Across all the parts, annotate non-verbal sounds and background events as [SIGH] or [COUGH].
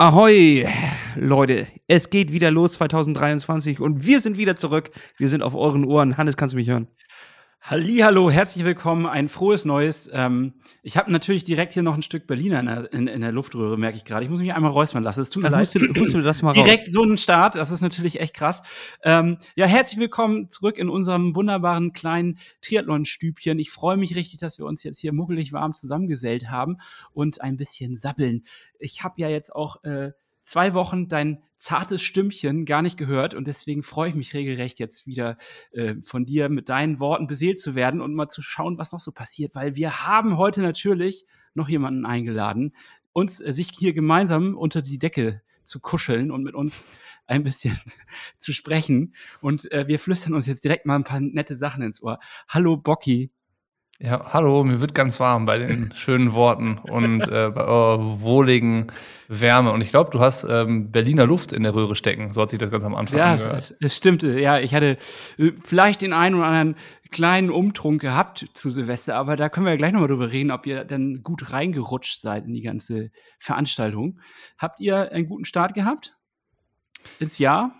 Ahoi, Leute, es geht wieder los 2023 und wir sind wieder zurück. Wir sind auf euren Ohren. Hannes, kannst du mich hören? Hallo, herzlich willkommen, ein frohes Neues. Ähm, ich habe natürlich direkt hier noch ein Stück Berliner in der, in, in der Luftröhre, merke ich gerade. Ich muss mich einmal räuspern lassen. Es tut mir leid. Du, hust du das mal direkt raus? so ein Start, das ist natürlich echt krass. Ähm, ja, herzlich willkommen zurück in unserem wunderbaren kleinen Triathlon-Stübchen. Ich freue mich richtig, dass wir uns jetzt hier muckelig warm zusammengesellt haben und ein bisschen sabbeln. Ich habe ja jetzt auch äh, zwei Wochen dein zartes Stimmchen gar nicht gehört und deswegen freue ich mich regelrecht jetzt wieder äh, von dir mit deinen Worten beseelt zu werden und mal zu schauen, was noch so passiert, weil wir haben heute natürlich noch jemanden eingeladen, uns äh, sich hier gemeinsam unter die Decke zu kuscheln und mit uns [LAUGHS] ein bisschen [LAUGHS] zu sprechen und äh, wir flüstern uns jetzt direkt mal ein paar nette Sachen ins Ohr. Hallo Bocky. Ja, hallo, mir wird ganz warm bei den [LAUGHS] schönen Worten und äh, bei eurer wohligen Wärme. Und ich glaube, du hast ähm, Berliner Luft in der Röhre stecken, so hat sich das ganz am Anfang Ja, angehört. es, es stimmte. Ja, ich hatte äh, vielleicht den einen oder anderen kleinen Umtrunk gehabt zu Silvester, aber da können wir ja gleich nochmal drüber reden, ob ihr dann gut reingerutscht seid in die ganze Veranstaltung. Habt ihr einen guten Start gehabt? Ins Jahr?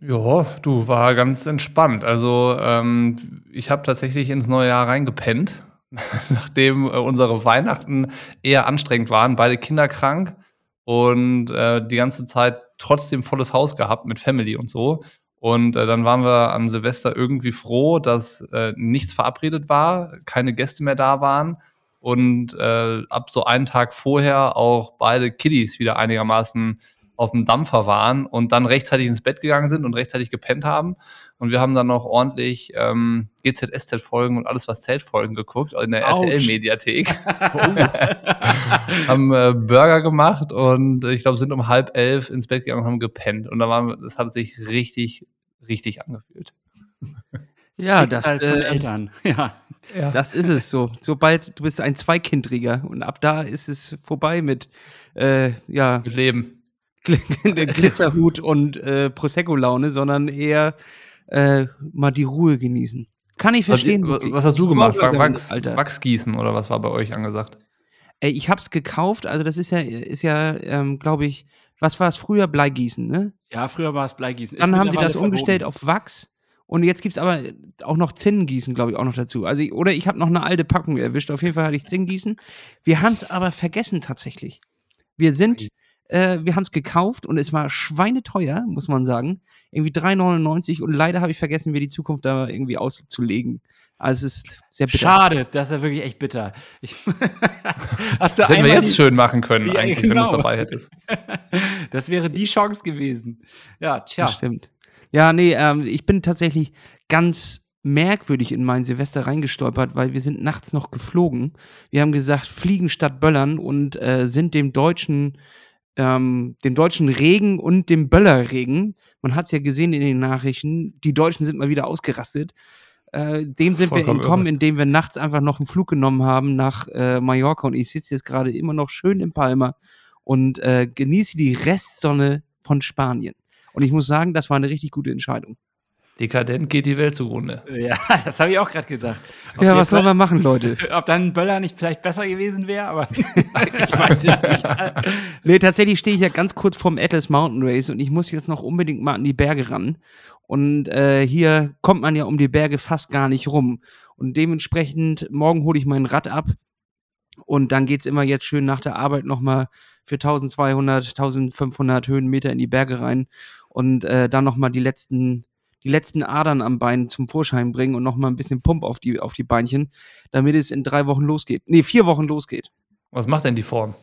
Ja, du war ganz entspannt. Also ähm, ich habe tatsächlich ins neue Jahr reingepennt, [LAUGHS] nachdem äh, unsere Weihnachten eher anstrengend waren, beide Kinder krank und äh, die ganze Zeit trotzdem volles Haus gehabt mit Family und so. Und äh, dann waren wir an Silvester irgendwie froh, dass äh, nichts verabredet war, keine Gäste mehr da waren und äh, ab so einen Tag vorher auch beide Kiddies wieder einigermaßen auf dem Dampfer waren und dann rechtzeitig ins Bett gegangen sind und rechtzeitig gepennt haben. Und wir haben dann noch ordentlich ähm, GZSZ-Folgen und alles, was Zeltfolgen geguckt in der. RTL-Mediathek. [LAUGHS] [LAUGHS] haben äh, Burger gemacht und äh, ich glaube, sind um halb elf ins Bett gegangen und haben gepennt. Und da waren wir, das hat sich richtig, richtig angefühlt. [LAUGHS] Ja, das, Schicksal von äh, Eltern. Ja. Ja. das ist es so. Sobald du bist ein Zweikindträger und ab da ist es vorbei mit äh, ja, Mit Leben. Gl- Glitzerhut und äh, Prosecco-Laune, sondern eher äh, mal die Ruhe genießen. Kann ich verstehen. Was, was hast du gemacht? Wachs, Alter. Wachsgießen oder was war bei euch angesagt? Ey, ich hab's gekauft, also das ist ja, ist ja, ähm, glaube ich, was war es früher? Bleigießen, ne? ja, früher war es Bleigießen. Ist Dann haben sie das umgestellt verboten. auf Wachs und jetzt gibt's aber auch noch Zinnengießen, glaube ich, auch noch dazu. Also ich, oder ich habe noch eine alte Packung erwischt. Auf jeden Fall hatte ich Zinnengießen. Wir haben es aber vergessen tatsächlich. Wir sind, äh, wir haben es gekauft und es war schweineteuer, muss man sagen. Irgendwie 3,99 und leider habe ich vergessen, mir die Zukunft da irgendwie auszulegen. Also es ist sehr bitter. Schade, das ist ja wirklich echt bitter. Ich [LAUGHS] Hast du Das hätten wir jetzt die- schön machen können, Ja, eigentlich, wenn du es genau. dabei hättest. [LAUGHS] Das wäre die Chance gewesen. Ja, tja. Das stimmt. Ja, nee, ähm, ich bin tatsächlich ganz merkwürdig in mein Silvester reingestolpert, weil wir sind nachts noch geflogen. Wir haben gesagt, fliegen statt böllern und äh, sind dem deutschen, ähm, dem deutschen Regen und dem Böllerregen, man hat es ja gesehen in den Nachrichten, die Deutschen sind mal wieder ausgerastet. Äh, dem sind Vollkommen wir entkommen, irre. indem wir nachts einfach noch einen Flug genommen haben nach äh, Mallorca und ich sitze jetzt gerade immer noch schön in Palma und äh, genieße die Restsonne von Spanien. Und ich muss sagen, das war eine richtig gute Entscheidung. Dekadent geht die Welt zugrunde. Ja, [LAUGHS] das habe ich auch gerade gedacht. Ob ja, was soll man machen, Leute? [LAUGHS] Ob dann Böller nicht vielleicht besser gewesen wäre, aber [LAUGHS] ich weiß es nicht. nee, tatsächlich stehe ich ja ganz kurz vorm Atlas Mountain Race und ich muss jetzt noch unbedingt mal an die Berge ran. Und äh, hier kommt man ja um die Berge fast gar nicht rum. Und dementsprechend, morgen hole ich mein Rad ab. Und dann geht's immer jetzt schön nach der Arbeit nochmal für 1200, 1500 Höhenmeter in die Berge rein. Und äh, dann nochmal die letzten, die letzten Adern am Bein zum Vorschein bringen und nochmal ein bisschen Pump auf die, auf die Beinchen, damit es in drei Wochen losgeht. Nee, vier Wochen losgeht. Was macht denn die Form?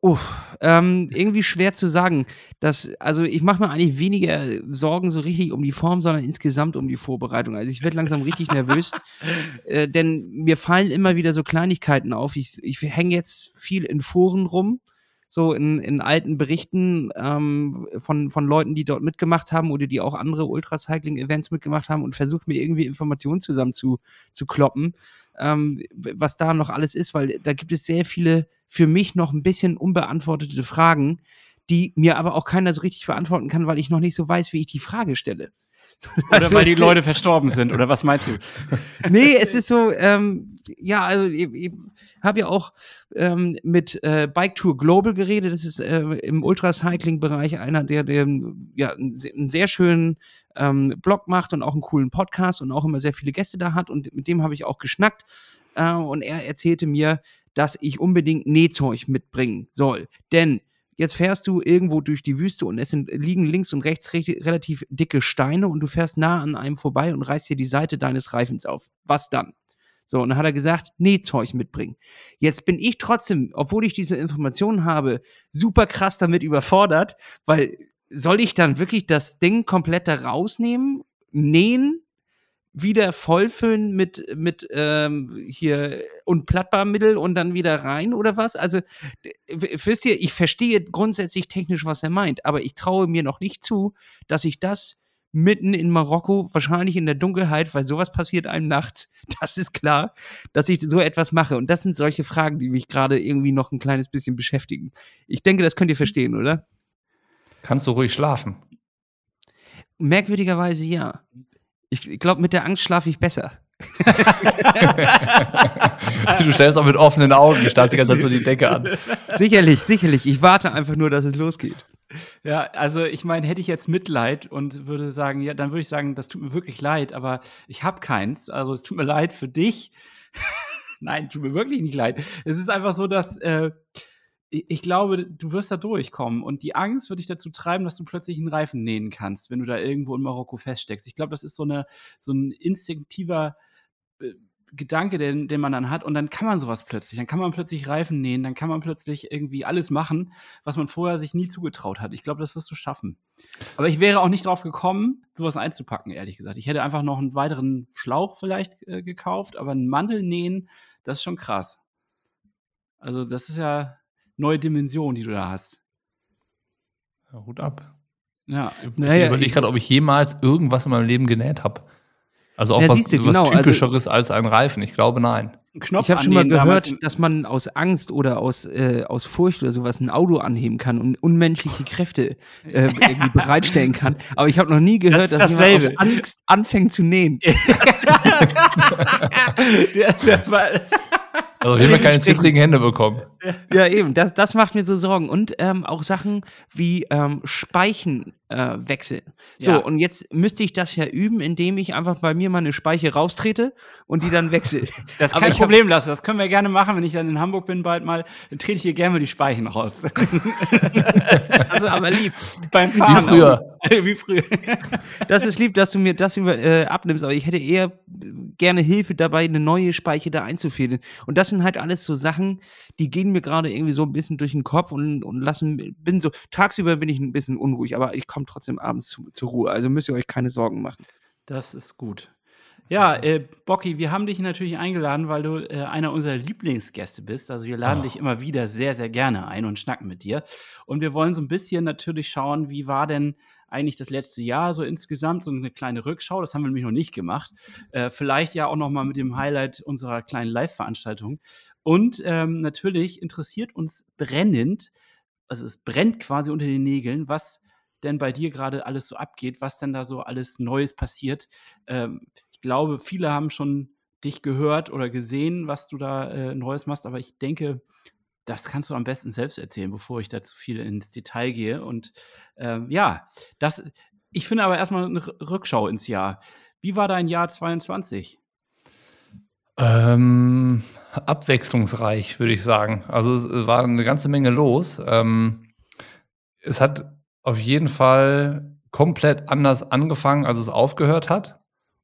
Uff, ähm, irgendwie schwer zu sagen. Das, also ich mache mir eigentlich weniger Sorgen so richtig um die Form, sondern insgesamt um die Vorbereitung. Also ich werde langsam richtig nervös, [LAUGHS] äh, denn mir fallen immer wieder so Kleinigkeiten auf. Ich, ich hänge jetzt viel in Foren rum, so in, in alten Berichten ähm, von, von Leuten, die dort mitgemacht haben oder die auch andere Ultracycling-Events mitgemacht haben und versuche mir irgendwie Informationen zusammen zu, zu kloppen, ähm, was da noch alles ist, weil da gibt es sehr viele für mich noch ein bisschen unbeantwortete Fragen, die mir aber auch keiner so richtig beantworten kann, weil ich noch nicht so weiß, wie ich die Frage stelle. [LAUGHS] Oder weil die Leute verstorben sind, oder was meinst du? [LAUGHS] nee, es ist so, ähm, ja, also ich, ich habe ja auch ähm, mit äh, Bike Tour Global geredet. Das ist äh, im Ultracycling-Bereich einer, der, der ja, einen sehr schönen ähm, Blog macht und auch einen coolen Podcast und auch immer sehr viele Gäste da hat. Und mit dem habe ich auch geschnackt. Äh, und er erzählte mir, dass ich unbedingt Nähzeug mitbringen soll. Denn jetzt fährst du irgendwo durch die Wüste und es sind, liegen links und rechts re relativ dicke Steine und du fährst nah an einem vorbei und reißt dir die Seite deines Reifens auf. Was dann? So, und dann hat er gesagt, Nähzeug mitbringen. Jetzt bin ich trotzdem, obwohl ich diese Informationen habe, super krass damit überfordert, weil soll ich dann wirklich das Ding komplett da rausnehmen, nähen, wieder vollfüllen mit, mit ähm, hier und Plattbarmittel und dann wieder rein oder was? Also, wisst ihr, ich verstehe grundsätzlich technisch, was er meint, aber ich traue mir noch nicht zu, dass ich das mitten in Marokko, wahrscheinlich in der Dunkelheit, weil sowas passiert einem nachts, [LAUGHS] das ist klar, dass ich so etwas mache. Und das sind solche Fragen, die mich gerade irgendwie noch ein kleines bisschen beschäftigen. Ich denke, das könnt ihr verstehen, oder? Kannst du ruhig schlafen? Merkwürdigerweise ja. Ich glaube, mit der Angst schlafe ich besser. [LAUGHS] du stellst auch mit offenen Augen, ich starrst die ganze Zeit so die Decke an. Sicherlich, sicherlich. Ich warte einfach nur, dass es losgeht. Ja, also ich meine, hätte ich jetzt Mitleid und würde sagen, ja, dann würde ich sagen, das tut mir wirklich leid, aber ich habe keins. Also es tut mir leid für dich. [LAUGHS] Nein, tut mir wirklich nicht leid. Es ist einfach so, dass äh, ich glaube, du wirst da durchkommen und die Angst wird dich dazu treiben, dass du plötzlich einen Reifen nähen kannst, wenn du da irgendwo in Marokko feststeckst. Ich glaube, das ist so, eine, so ein instinktiver äh, Gedanke, den, den man dann hat und dann kann man sowas plötzlich. Dann kann man plötzlich Reifen nähen, dann kann man plötzlich irgendwie alles machen, was man vorher sich nie zugetraut hat. Ich glaube, das wirst du schaffen. Aber ich wäre auch nicht drauf gekommen, sowas einzupacken, ehrlich gesagt. Ich hätte einfach noch einen weiteren Schlauch vielleicht äh, gekauft, aber einen Mantel nähen, das ist schon krass. Also, das ist ja neue Dimension, die du da hast. Ja, Hut ab. Ja. Ich naja, überlege gerade, ob ich jemals irgendwas in meinem Leben genäht habe. Also auch ja, was, du, was genau, also typischeres als ein Reifen. Ich glaube, nein. Knopf ich habe schon mal gehört, dass man aus Angst oder aus, äh, aus Furcht oder sowas ein Auto anheben kann und unmenschliche Kräfte [LAUGHS] äh, irgendwie bereitstellen kann. Aber ich habe noch nie gehört, das dass jemand aus Angst anfängt zu nähen. [LAUGHS] der, der also auf jeden Fall keine zittrigen Hände bekommen. [LAUGHS] Ja, eben, das, das macht mir so Sorgen. Und ähm, auch Sachen wie ähm, Speichen äh. So, Ja. und jetzt müsste ich das ja üben, indem ich einfach bei mir meine Speiche raustrete und die dann wechsle. [LAUGHS] Das ist kein ich hab- Problem, Lasse. Das können wir gerne machen, wenn ich dann in Hamburg bin bald mal. Dann trete ich hier gerne mal die Speichen raus. [LAUGHS] Also, aber lieb. Beim Wie Fahren. früher. Wie früher. Das ist lieb, dass du mir das über, äh, abnimmst, aber ich hätte eher gerne Hilfe dabei, eine neue Speiche da einzufädeln. Und das sind halt alles so Sachen, die gehen mir gerade irgendwie so ein bisschen durch den Kopf und, und lassen, bin so, tagsüber bin ich ein bisschen unruhig, aber ich komme trotzdem abends zu, zur Ruhe. Also müsst ihr euch keine Sorgen machen. Das ist gut. Ja, äh, Bocky, wir haben dich natürlich eingeladen, weil du äh, einer unserer Lieblingsgäste bist. Also wir laden Oh. dich immer wieder sehr, sehr gerne ein und schnacken mit dir. Und wir wollen so ein bisschen natürlich schauen, wie war denn eigentlich das letzte Jahr so insgesamt, so eine kleine Rückschau. Das haben wir nämlich noch nicht gemacht. Äh, vielleicht ja auch noch mal mit dem Highlight unserer kleinen Live-Veranstaltung. Und ähm, natürlich interessiert uns brennend, also es brennt quasi unter den Nägeln, was denn bei dir gerade alles so abgeht, was denn da so alles Neues passiert. Ähm, ich glaube, viele haben schon dich gehört oder gesehen, was du da äh, Neues machst, aber ich denke, das kannst du am besten selbst erzählen, bevor ich da zu viel ins Detail gehe. Und ähm, ja, das, ich finde aber erstmal eine Rückschau ins Jahr. Wie war dein Jahr 22? Ähm, abwechslungsreich, würde ich sagen. Also es war eine ganze Menge los. Ähm, es hat auf jeden Fall komplett anders angefangen, als es aufgehört hat.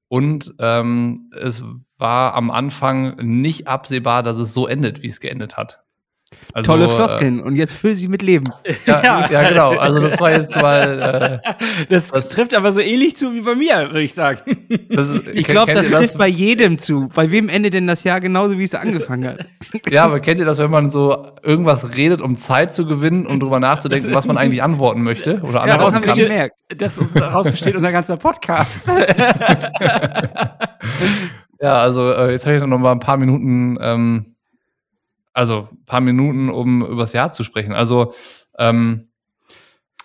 Und ähm, es war am Anfang nicht absehbar, dass es so endet, wie es geendet hat. Also, Tolle äh, Floskeln und jetzt füll sie mit Leben. [LAUGHS] Ja, ja. genau. Also das war jetzt mal. Äh, Das Was- trifft aber so ähnlich zu wie bei mir, würde ich sagen. [LAUGHS] das ist, Ich glaube, das trifft bei jedem zu. Bei wem endet denn das Jahr genauso, wie es angefangen hat? [LAUGHS] Ja, aber kennt ihr das, wenn man so irgendwas redet, um Zeit zu gewinnen und drüber nachzudenken, was man eigentlich antworten möchte oder Ja, das antworten haben wir kann? gemerkt. Das, daraus besteht unser ganzer Podcast. Ja, also äh, jetzt habe ich noch mal ein paar Minuten, ähm, also ein paar Minuten, um über das Jahr zu sprechen. Also ähm,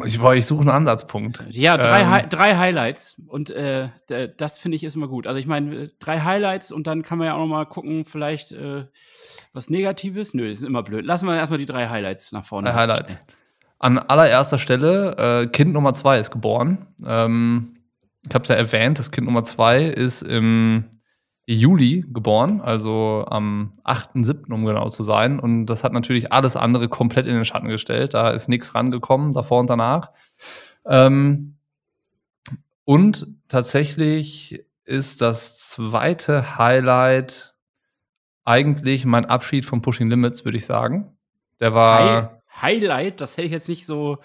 Ich, ich suche einen Ansatzpunkt. Ja, drei, Ähm. Hi drei Highlights. Und äh, das finde ich ist immer gut. Also ich meine, drei Highlights und dann kann man ja auch noch mal gucken, vielleicht äh, was Negatives. Nö, das ist immer blöd. Lassen wir erstmal die drei Highlights nach vorne. Drei Highlights. An allererster Stelle, äh, Kind Nummer zwei ist geboren. Ähm, ich habe es ja erwähnt, das Kind Nummer zwei ist im Juli geboren, also am 8.7., um genau zu sein. Und das hat natürlich alles andere komplett in den Schatten gestellt. Da ist nichts rangekommen, davor und danach. Ähm, und tatsächlich ist das zweite Highlight eigentlich mein Abschied von Pushing Limits, würde ich sagen. Der war. Hi Highlight, das hätte ich jetzt nicht so.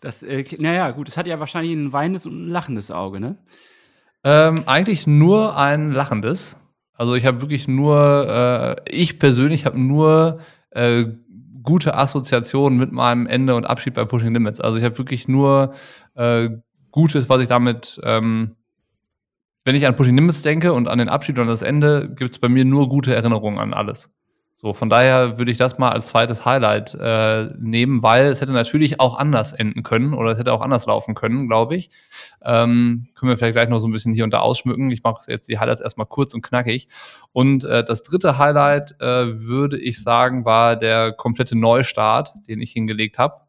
Das, äh, naja, gut, es hat ja wahrscheinlich ein weinendes und ein lachendes Auge, ne? Ähm, eigentlich nur ein lachendes. Also ich habe wirklich nur, äh, ich persönlich habe nur äh, gute Assoziationen mit meinem Ende und Abschied bei Pushing Limits. Also ich habe wirklich nur äh, Gutes, was ich damit, ähm, wenn ich an Pushing Limits denke und an den Abschied und das Ende, gibt es bei mir nur gute Erinnerungen an alles. So, von daher würde ich das mal als zweites Highlight äh, nehmen, weil es hätte natürlich auch anders enden können oder es hätte auch anders laufen können, glaube ich. Ähm, können wir vielleicht gleich noch so ein bisschen hier und da ausschmücken. Ich mache jetzt die Highlights erstmal kurz und knackig. Und äh, das dritte Highlight, äh, würde ich sagen, war der komplette Neustart, den ich hingelegt habe.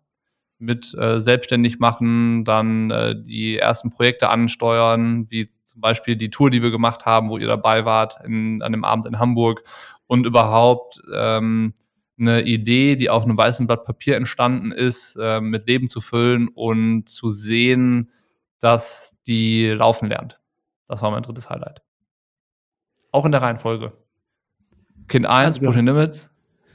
Mit äh, selbstständig machen, dann äh, die ersten Projekte ansteuern, wie zum Beispiel die Tour, die wir gemacht haben, wo ihr dabei wart, in, an dem Abend in Hamburg und überhaupt ähm, eine Idee, die auf einem weißen Blatt Papier entstanden ist, äh, mit Leben zu füllen und zu sehen, dass die laufen lernt. Das war mein drittes Highlight. Auch in der Reihenfolge. Kind 1, Also, Pushing Limits.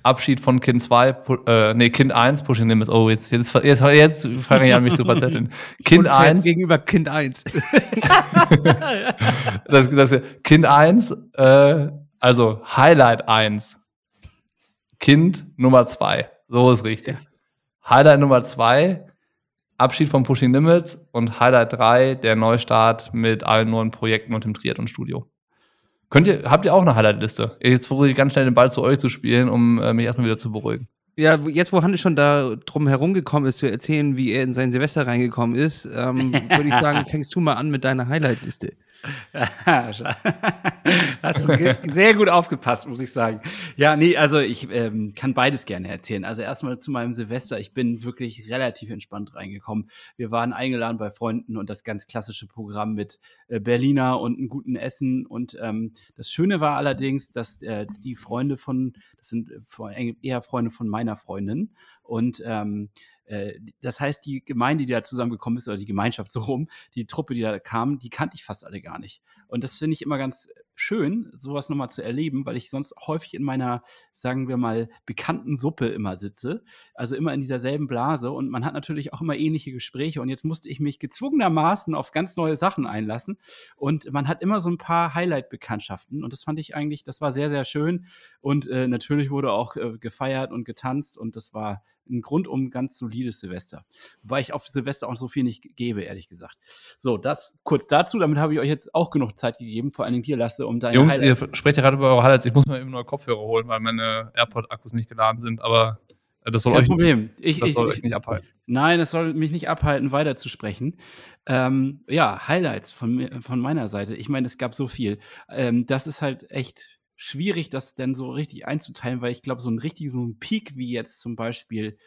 Abschied von Kind 2, pu- äh, nee, Kind 1, Pushing Limits. Oh, jetzt, jetzt, jetzt, jetzt fange ich an, mich zu verzetteln. [LAUGHS] Kind Unfair 1, gegenüber Kind 1. [LAUGHS] [LAUGHS] das, das, Kind 1, äh, also Highlight 1. Kind Nummer 2. So ist richtig. Highlight Nummer 2, Abschied von Pushing Limits und Highlight 3, der Neustart mit allen neuen Projekten und dem Triathlon-Studio. Könnt ihr, habt ihr auch eine Highlight-Liste? Jetzt versuche ich ganz schnell den Ball zu euch zu spielen, um äh, mich erstmal wieder zu beruhigen. Ja, jetzt wo Hannes schon da drum herumgekommen ist, zu erzählen, wie er in sein Silvester reingekommen ist, ähm, [LAUGHS] würde ich sagen, fängst du mal an mit deiner Highlight-Liste. [LAUGHS] Hast du sehr gut aufgepasst, muss ich sagen. Ja, nee, also ich ähm, kann beides gerne erzählen. Also erstmal zu meinem Silvester. Ich bin wirklich relativ entspannt reingekommen. Wir waren eingeladen bei Freunden und das ganz klassische Programm mit äh, Berliner und einem guten Essen. Und ähm, das Schöne war allerdings, dass äh, die Freunde von, das sind äh, vor- eher Freunde von meiner Freundin. Und ähm, äh, das heißt, die Gemeinde, die da zusammengekommen ist, oder die Gemeinschaft so rum, die Truppe, die da kam, die kannte ich fast alle gar nicht. Und das finde ich immer ganz schön, sowas nochmal zu erleben, weil ich sonst häufig in meiner, sagen wir mal, bekannten Suppe immer sitze. Also immer in dieser selben Blase. Und man hat natürlich auch immer ähnliche Gespräche. Und jetzt musste ich mich gezwungenermaßen auf ganz neue Sachen einlassen. Und man hat immer so ein paar Highlight-Bekanntschaften. Und das fand ich eigentlich, das war sehr, sehr schön. Und äh, natürlich wurde auch äh, gefeiert und getanzt. Und das war ein rundum ganz solides Silvester. Wobei ich auf Silvester auch so viel nicht gebe, ehrlich gesagt. So, das kurz dazu. Damit habe ich euch jetzt auch genug Zeit gegeben, vor allen Dingen dir, Lasse, um deine Jungs, ihr Highlights- sprecht ja gerade über eure Highlights. Ich muss mir eben neue Kopfhörer holen, weil meine AirPod-Akkus nicht geladen sind, aber äh, das soll, Kein euch, Problem. Ich, das ich, soll ich, euch nicht abhalten. Nein, es soll mich nicht abhalten, weiterzusprechen. Ähm, ja, Highlights von, von meiner Seite. Ich meine, es gab so viel. Ähm, das ist halt echt schwierig, das denn so richtig einzuteilen, weil ich glaube, so ein richtig, so ein Peak wie jetzt zum Beispiel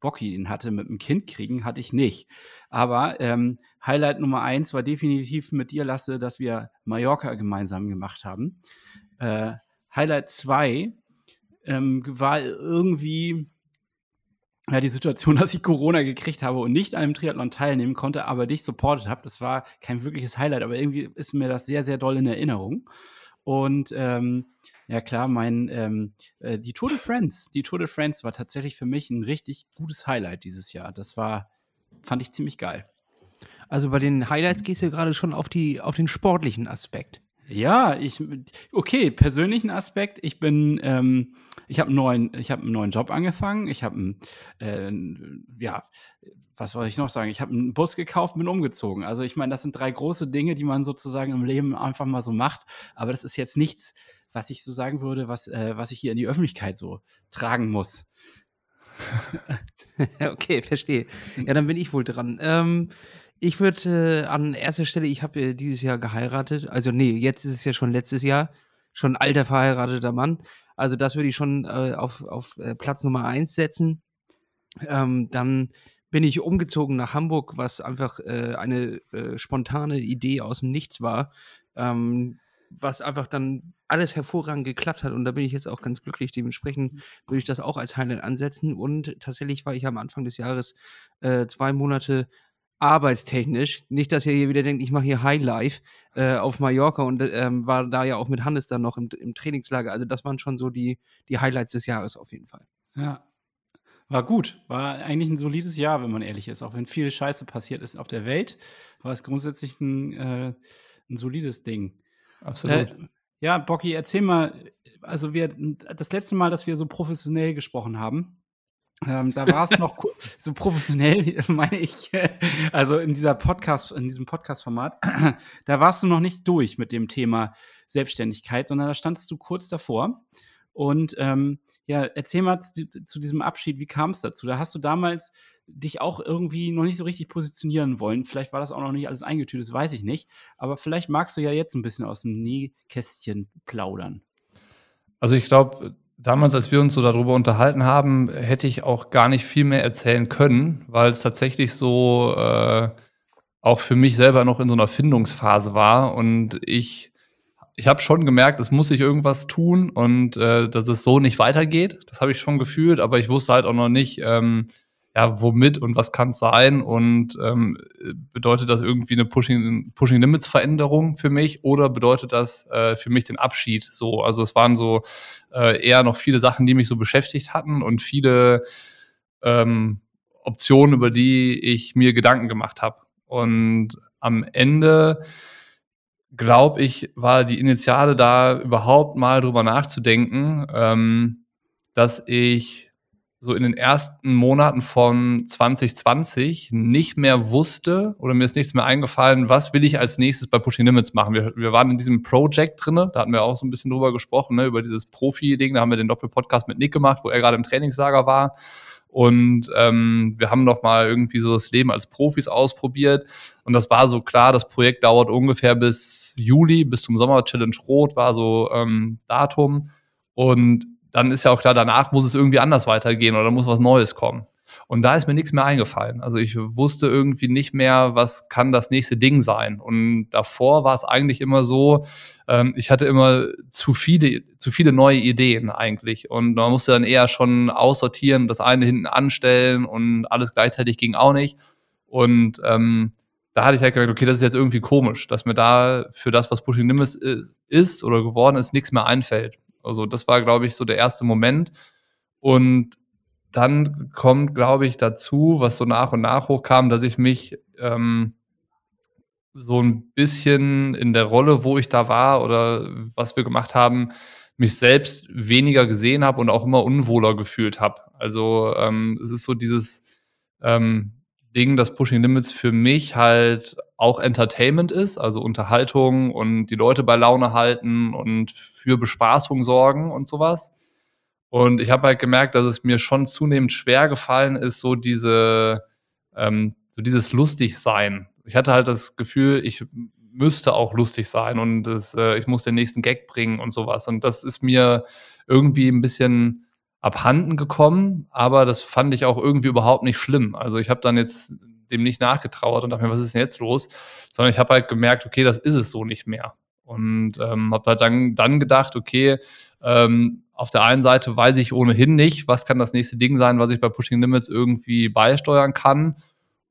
Bocky den hatte mit dem Kind kriegen, hatte ich nicht. Aber ähm, Highlight Nummer eins war definitiv mit dir, Lasse, dass wir Mallorca gemeinsam gemacht haben. Äh, Highlight zwei ähm, war irgendwie ja, die Situation, [LAUGHS] dass ich Corona gekriegt habe und nicht an einem Triathlon teilnehmen konnte, aber dich supportet habe. Das war kein wirkliches Highlight, aber irgendwie ist mir das sehr, sehr doll in Erinnerung. Und ähm, ja klar, mein ähm, äh, die Tour de France, die Tour de France war tatsächlich für mich ein richtig gutes Highlight dieses Jahr. Das war, fand ich ziemlich geil. Also bei den Highlights gehst du gerade schon auf, die, auf den sportlichen Aspekt. Ja, ich, okay, persönlichen Aspekt. Ich bin, ähm, ich habe einen neuen, ich habe einen neuen Job angefangen. Ich habe, einen, äh, ja, was soll ich noch sagen? Ich habe einen Bus gekauft, bin umgezogen. Also ich meine, das sind drei große Dinge, die man sozusagen im Leben einfach mal so macht. Aber das ist jetzt nichts, was ich so sagen würde, was, äh, was ich hier in die Öffentlichkeit so tragen muss. [LAUGHS] okay, verstehe. Ja, dann bin ich wohl dran. Ähm, ich würde äh, an erster Stelle, ich habe äh, dieses Jahr geheiratet. Also, nee, jetzt ist es ja schon letztes Jahr. Schon ein alter verheirateter Mann. Also, das würde ich schon äh, auf, auf äh, Platz Nummer eins setzen. Ähm, dann bin ich umgezogen nach Hamburg, was einfach äh, eine äh, spontane Idee aus dem Nichts war. Ähm, was einfach dann alles hervorragend geklappt hat und da bin ich jetzt auch ganz glücklich. Dementsprechend würde ich das auch als Highlight ansetzen und tatsächlich war ich am Anfang des Jahres äh, zwei Monate arbeitstechnisch. Nicht, dass ihr hier wieder denkt, ich mache hier Highlife äh, auf Mallorca und ähm, war da ja auch mit Hannes dann noch im, im, Trainingslager. Also das waren schon so die, die Highlights des Jahres auf jeden Fall. Ja. War gut. War eigentlich ein solides Jahr, wenn man ehrlich ist. Auch wenn viel Scheiße passiert ist auf der Welt, war es grundsätzlich ein, äh, ein solides Ding. Absolut. Äh, ja, Bocky, erzähl mal, also wir, das letzte Mal, dass wir so professionell gesprochen haben, ähm, da war es noch so professionell, [LAUGHS] meine ich, also in dieser Podcast, in diesem Podcast-Format, [CLEARS THROAT] da warst du noch nicht durch mit dem Thema Selbstständigkeit, sondern da standest du kurz davor. Und ähm, ja, erzähl mal zu, zu diesem Abschied, wie kam es dazu? Da hast du damals dich auch irgendwie noch nicht so richtig positionieren wollen. Vielleicht war das auch noch nicht alles eingetütet, das weiß ich nicht. Aber vielleicht magst du ja jetzt ein bisschen aus dem Nähkästchen plaudern. Also ich glaube, damals, als wir uns so darüber unterhalten haben, hätte ich auch gar nicht viel mehr erzählen können, weil es tatsächlich so äh, auch für mich selber noch in so einer Findungsphase war und ich ich habe schon gemerkt, es muss sich irgendwas tun und äh, dass es so nicht weitergeht. Das habe ich schon gefühlt, aber ich wusste halt auch noch nicht, ähm, ja, womit und was kann es sein und ähm, bedeutet das irgendwie eine Pushing, Pushing Limits Veränderung für mich oder bedeutet das äh, für mich den Abschied so? Also es waren so äh, eher noch viele Sachen, die mich so beschäftigt hatten und viele ähm, Optionen, über die ich mir Gedanken gemacht habe. Und am Ende glaube ich, war die Initiale da überhaupt mal drüber nachzudenken, ähm, dass ich so in den ersten Monaten von 2020 nicht mehr wusste oder mir ist nichts mehr eingefallen, was will ich als nächstes bei Pushing Limits machen. Wir, wir waren in diesem Project drinne, da hatten wir auch so ein bisschen drüber gesprochen, ne, über dieses Profi-Ding, da haben wir den Doppelpodcast mit Nick gemacht, wo er gerade im Trainingslager war. Und ähm, wir haben noch mal irgendwie so das Leben als Profis ausprobiert. Und das war so klar, das Projekt dauert ungefähr bis Juli, bis zum Sommer Challenge Rot war so ähm, Datum. Und dann ist ja auch klar, danach muss es irgendwie anders weitergehen oder muss was Neues kommen. Und da ist mir nichts mehr eingefallen. Also ich wusste irgendwie nicht mehr, was kann das nächste Ding sein. Und davor war es eigentlich immer so, ähm, ich hatte immer zu viele, zu viele neue Ideen eigentlich. Und man musste dann eher schon aussortieren, das eine hinten anstellen und alles gleichzeitig ging auch nicht. Und ähm, da hatte ich halt gedacht, okay, das ist jetzt irgendwie komisch, dass mir da für das, was Pushing Limits ist oder geworden ist, nichts mehr einfällt. Also das war, glaube ich, so der erste Moment. Und dann kommt, glaube ich, dazu, was so nach und nach hochkam, dass ich mich ähm, so ein bisschen in der Rolle, wo ich da war oder was wir gemacht haben, mich selbst weniger gesehen habe und auch immer unwohler gefühlt habe. Also ähm, es ist so dieses ähm, Ding, dass Pushing Limits für mich halt auch Entertainment ist, also Unterhaltung und die Leute bei Laune halten und für Bespaßung sorgen und sowas. Und ich habe halt gemerkt, dass es mir schon zunehmend schwer gefallen ist, so diese, ähm, so dieses Lustigsein. Ich hatte halt das Gefühl, ich müsste auch lustig sein und das, äh, ich muss den nächsten Gag bringen und sowas. Und das ist mir irgendwie ein bisschen abhanden gekommen, aber das fand ich auch irgendwie überhaupt nicht schlimm. Also ich habe dann jetzt dem nicht nachgetrauert und dachte mir, was ist denn jetzt los? Sondern ich habe halt gemerkt, okay, das ist es so nicht mehr. Und ähm, habe halt dann, dann gedacht, okay, ähm, auf der einen Seite weiß ich ohnehin nicht, was kann das nächste Ding sein, was ich bei Pushing Limits irgendwie beisteuern kann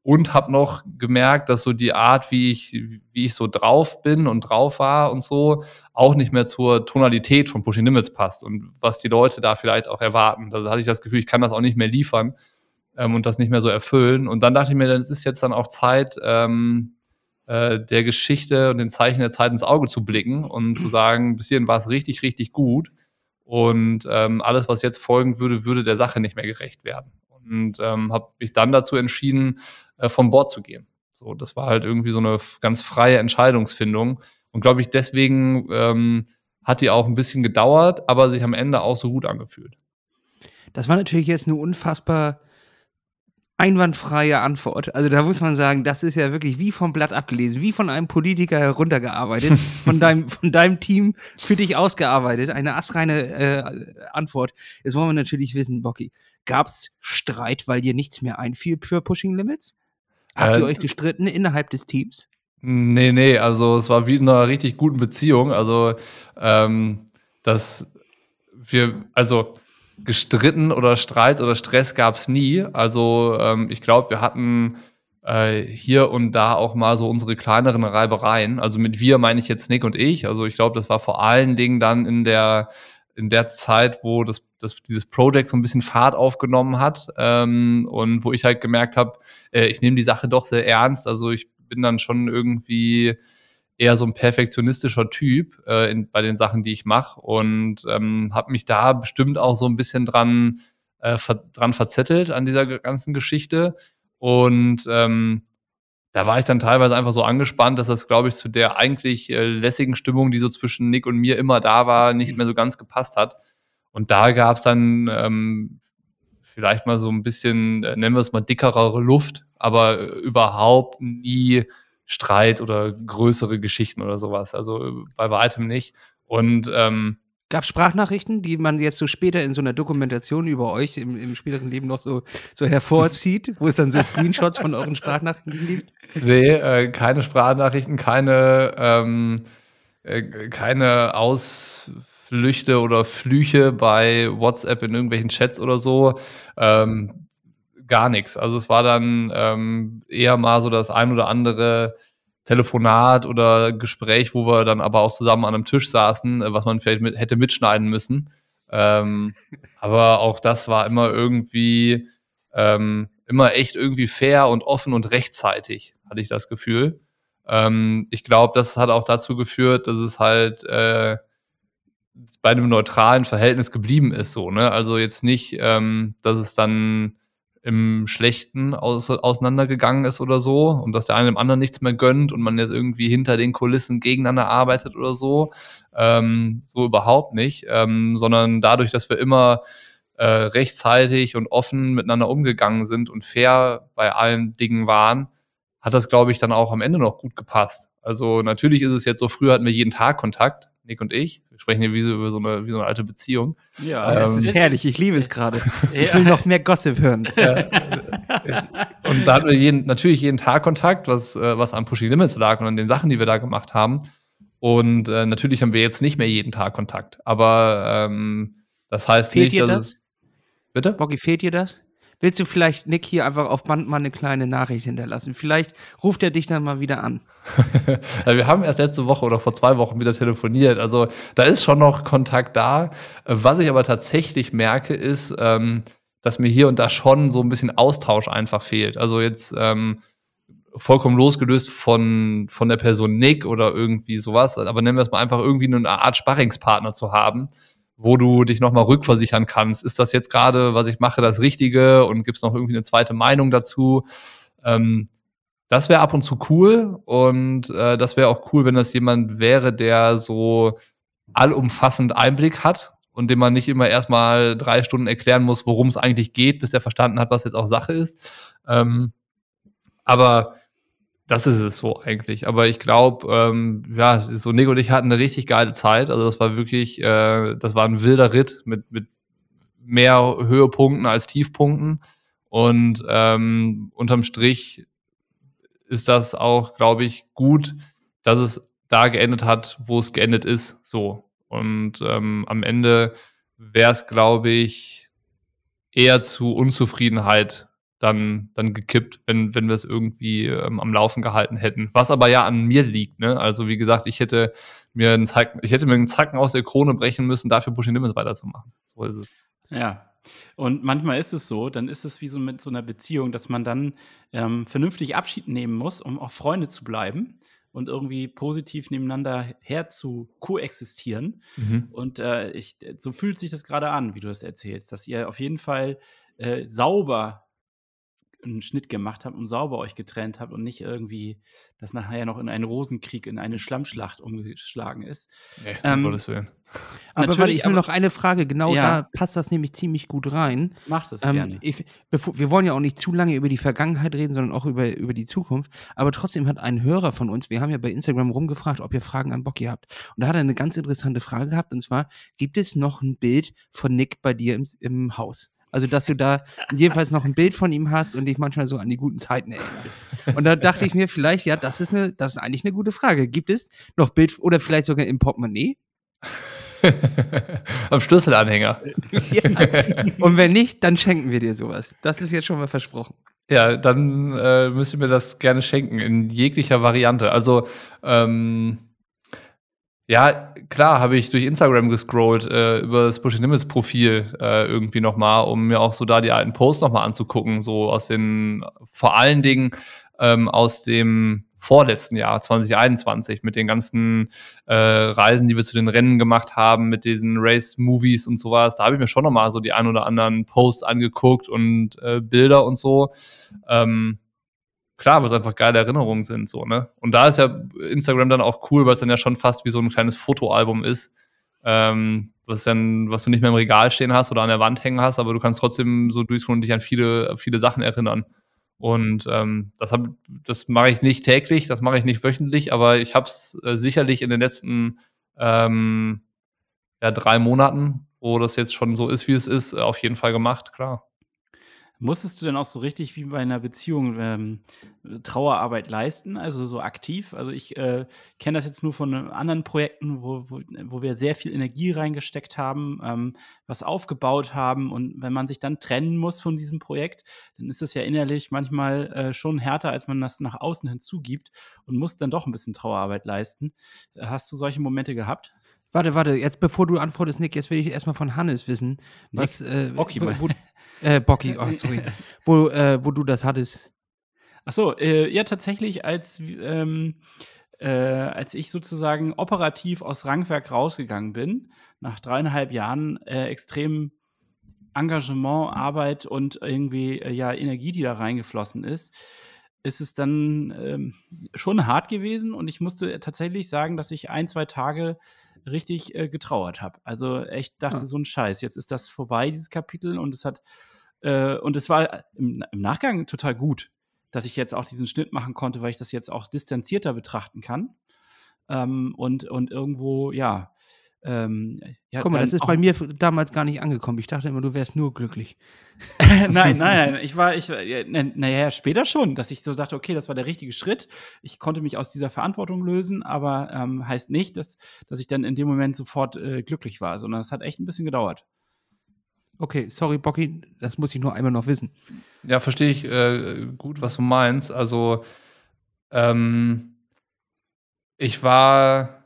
und habe noch gemerkt, dass so die Art, wie ich, wie ich so drauf bin und drauf war und so, auch nicht mehr zur Tonalität von Pushing Limits passt und was die Leute da vielleicht auch erwarten. Da hatte ich das Gefühl, ich kann das auch nicht mehr liefern ähm, und das nicht mehr so erfüllen. Und dann dachte ich mir, es ist jetzt dann auch Zeit, ähm, äh, der Geschichte und den Zeichen der Zeit ins Auge zu blicken und zu sagen, bis hierhin war es richtig, richtig gut. Und ähm, alles, was jetzt folgen würde, würde der Sache nicht mehr gerecht werden. Und ähm, habe mich dann dazu entschieden, äh, vom Bord zu gehen. So, das war halt irgendwie so eine ganz freie Entscheidungsfindung. Und glaube ich, deswegen ähm, hat die auch ein bisschen gedauert, aber sich am Ende auch so gut angefühlt. Das war natürlich jetzt eine unfassbar einwandfreie Antwort. Also da muss man sagen, das ist ja wirklich wie vom Blatt abgelesen, wie von einem Politiker heruntergearbeitet, [LAUGHS] von deinem, von deinem Team für dich ausgearbeitet. Eine astreine äh, Antwort. Jetzt wollen wir natürlich wissen, Bocky, gab es Streit, weil dir nichts mehr einfiel für Pushing Limits? Habt Äh, ihr euch gestritten innerhalb des Teams? Nee, nee, also es war wie in einer richtig guten Beziehung. Also, ähm, dass wir, also gestritten oder Streit oder Stress gab es nie. Also, ähm, ich glaube, wir hatten äh, hier und da auch mal so unsere kleineren Reibereien. Also mit wir meine ich jetzt Nick und ich. Also ich glaube, das war vor allen Dingen dann in der, in der Zeit, wo das, das, dieses Projekt so ein bisschen Fahrt aufgenommen hat ähm, und wo ich halt gemerkt habe, äh, ich nehme die Sache doch sehr ernst. Also ich bin dann schon irgendwie eher so ein perfektionistischer Typ äh, in, bei den Sachen, die ich mache und ähm, habe mich da bestimmt auch so ein bisschen dran, äh, ver dran verzettelt an dieser ganzen Geschichte. Und ähm, da war ich dann teilweise einfach so angespannt, dass das, glaube ich, zu der eigentlich äh, lässigen Stimmung, die so zwischen Nick und mir immer da war, nicht mehr so ganz gepasst hat. Und da gab es dann ähm, vielleicht mal so ein bisschen, äh, nennen wir es mal, dickerere Luft, aber äh, überhaupt nie Streit oder größere Geschichten oder sowas. Also äh, bei weitem nicht. Und ähm, Gab es Sprachnachrichten, die man jetzt so später in so einer Dokumentation über euch im, im späteren Leben noch so, so hervorzieht, wo es dann so Screenshots von euren Sprachnachrichten gibt? Nee, äh, keine Sprachnachrichten, keine, ähm, äh, keine Ausflüchte oder Flüche bei WhatsApp in irgendwelchen Chats oder so. Ähm, gar nichts. Also es war dann ähm, eher mal so das ein oder andere Telefonat oder Gespräch, wo wir dann aber auch zusammen an einem Tisch saßen, äh, was man vielleicht mit, hätte mitschneiden müssen. Ähm, [LAUGHS] aber auch das war immer irgendwie ähm, immer echt irgendwie fair und offen und rechtzeitig, hatte ich das Gefühl. Ähm, ich glaube, das hat auch dazu geführt, dass es halt äh, bei einem neutralen Verhältnis geblieben ist, so, ne? Also jetzt nicht, ähm, dass es dann im Schlechten aus, auseinandergegangen ist oder so und dass der eine dem anderen nichts mehr gönnt und man jetzt irgendwie hinter den Kulissen gegeneinander arbeitet oder so. Ähm, so überhaupt nicht, ähm, sondern dadurch, dass wir immer äh, rechtzeitig und offen miteinander umgegangen sind und fair bei allen Dingen waren, hat das, glaube ich, dann auch am Ende noch gut gepasst. Also natürlich ist es jetzt so, früher hatten wir jeden Tag Kontakt, Nick und ich. Wir sprechen hier wie so über so eine, wie so eine alte Beziehung. Ja, Ähm, Das ist herrlich, ich liebe es gerade. [LAUGHS] Ich will noch mehr Gossip hören. Und da hatten wir jeden, natürlich jeden Tag Kontakt, was, äh, was an Pushing Limits lag und an den Sachen, die wir da gemacht haben. Und äh, natürlich haben wir jetzt nicht mehr jeden Tag Kontakt. Aber ähm, das heißt Fehlt nicht, dir dass das? es. Bitte? Bocky, fehlt dir das? Willst du vielleicht Nick hier einfach auf Band mal eine kleine Nachricht hinterlassen? Vielleicht ruft er dich dann mal wieder an. Ja, [LAUGHS] wir haben erst letzte Woche oder vor zwei Wochen wieder telefoniert. Also da ist schon noch Kontakt da. Was ich aber tatsächlich merke, ist, ähm, dass mir hier und da schon so ein bisschen Austausch einfach fehlt. Also jetzt ähm, vollkommen losgelöst von, von der Person Nick oder irgendwie sowas, aber nennen wir es mal einfach irgendwie eine Art Sparringspartner zu haben, wo du dich nochmal rückversichern kannst. Ist das jetzt gerade, was ich mache, das Richtige und gibt es noch irgendwie eine zweite Meinung dazu? Ähm, das wäre ab und zu cool und äh, das wäre auch cool, wenn das jemand wäre, der so allumfassend Einblick hat und dem man nicht immer erstmal drei Stunden erklären muss, worum es eigentlich geht, bis er verstanden hat, was jetzt auch Sache ist. Ähm, aber das ist es so eigentlich. Aber ich glaube, ähm, ja, so Nico und ich hatten eine richtig geile Zeit. Also das war wirklich, äh, das war ein wilder Ritt mit, mit mehr Höhepunkten als Tiefpunkten. Und ähm, unterm Strich ist das auch, glaube ich, gut, dass es da geendet hat, wo es geendet ist. So. Und ähm, am Ende wäre es, glaube ich, eher zu Unzufriedenheit dann, dann gekippt, wenn, wenn wir es irgendwie ähm, am Laufen gehalten hätten. Was aber ja an mir liegt. Ne? Also wie gesagt, ich hätte mir einen Zacken, ich hätte mir einen Zacken aus der Krone brechen müssen, dafür Pushing Limits weiterzumachen. So ist es. Ja. Und manchmal ist es so, dann ist es wie so mit so einer Beziehung, dass man dann ähm, vernünftig Abschied nehmen muss, um auch Freunde zu bleiben und irgendwie positiv nebeneinander her zu koexistieren. Mhm. Und äh, ich, so fühlt sich das gerade an, wie du das erzählst, dass ihr auf jeden Fall äh, sauber einen Schnitt gemacht habt und sauber euch getrennt habt und nicht irgendwie das nachher noch in einen Rosenkrieg, in eine Schlammschlacht umgeschlagen ist. Nee, um ähm, Gottes Willen. Aber warte, ich will aber, noch eine Frage, genau ja. da passt das nämlich ziemlich gut rein. Macht es ähm, gerne. Ich, bevor, wir wollen ja auch nicht zu lange über die Vergangenheit reden, sondern auch über, über die Zukunft. Aber trotzdem hat ein Hörer von uns, wir haben ja bei Instagram rumgefragt, ob ihr Fragen an Bocky habt. Und da hat er eine ganz interessante Frage gehabt, und zwar, gibt es noch ein Bild von Nick bei dir im, im Haus? Also, dass du da jedenfalls noch ein Bild von ihm hast und dich manchmal so an die guten Zeiten erinnerst. Und da dachte ich mir vielleicht, ja, das ist, eine, das ist eigentlich eine gute Frage. Gibt es noch Bild oder vielleicht sogar im Portemonnaie? [LAUGHS] Am Schlüsselanhänger. [LAUGHS] ja. Und wenn nicht, dann schenken wir dir sowas. Das ist jetzt schon mal versprochen. Ja, dann äh, müsst ihr mir das gerne schenken, in jeglicher Variante. Also, ähm, ja, klar, habe ich durch Instagram gescrollt, äh, über das Pushing Limits Profil äh, irgendwie nochmal, um mir auch so da die alten Posts nochmal anzugucken, so aus den, vor allen Dingen ähm, aus dem vorletzten Jahr, 2021, mit den ganzen äh, Reisen, die wir zu den Rennen gemacht haben, mit diesen Race-Movies und sowas. Da habe ich mir schon nochmal so die ein oder anderen Posts angeguckt und äh, Bilder und so. Ähm, klar, was einfach geile Erinnerungen sind, so, ne? Und da ist ja Instagram dann auch cool, weil es dann ja schon fast wie so ein kleines Fotoalbum ist. Ähm, was dann, was du nicht mehr im Regal stehen hast oder an der Wand hängen hast, aber du kannst trotzdem so durchscrollen und dich an viele, viele Sachen erinnern. Und ähm, das, hab, das mache ich nicht täglich, das mache ich nicht wöchentlich, aber ich habe es äh, sicherlich in den letzten ähm, ja, drei Monaten, wo das jetzt schon so ist, wie es ist, auf jeden Fall gemacht, klar. Musstest du denn auch so richtig wie bei einer Beziehung ähm, Trauerarbeit leisten, also so aktiv? Also ich äh, kenne das jetzt nur von anderen Projekten, wo, wo, wo wir sehr viel Energie reingesteckt haben, ähm, was aufgebaut haben und wenn man sich dann trennen muss von diesem Projekt, dann ist das ja innerlich manchmal äh, schon härter, als man das nach außen hinzugibt und muss dann doch ein bisschen Trauerarbeit leisten. Hast du solche Momente gehabt? Warte, warte, jetzt bevor du antwortest, Nick, jetzt will ich erstmal von Hannes wissen, was, äh, Bocky, wo, wo, äh, Bocky, oh, [LAUGHS] sorry, wo, äh, wo du das hattest. Ach so, äh, ja, tatsächlich, als, ähm, äh, als ich sozusagen operativ aus Rangwerk rausgegangen bin, nach dreieinhalb Jahren äh, extrem Engagement, Arbeit und irgendwie äh, ja Energie, die da reingeflossen ist, ist es dann ähm, schon hart gewesen und ich musste tatsächlich sagen, dass ich ein, zwei Tage richtig äh, getrauert habe. Also echt dachte, ja. so ein Scheiß, jetzt ist das vorbei, dieses Kapitel, und es hat, äh, und es war im, im, Nachgang total gut, dass ich jetzt auch diesen Schnitt machen konnte, weil ich das jetzt auch distanzierter betrachten kann. Ähm, und, und irgendwo, ja, ähm, ja, Guck mal, das ist bei mir damals gar nicht angekommen. Ich dachte immer, du wärst nur glücklich. [LAUGHS] nein, nein, nein. Ich war, ich, naja, später schon, dass ich so dachte, okay, das war der richtige Schritt. Ich konnte mich aus dieser Verantwortung lösen, aber ähm, heißt nicht, dass, dass ich dann in dem Moment sofort äh, glücklich war, sondern es hat echt ein bisschen gedauert. Okay, sorry, Bocky, das muss ich nur einmal noch wissen. Ja, verstehe ich äh, gut, was du meinst. Also, ähm, ich war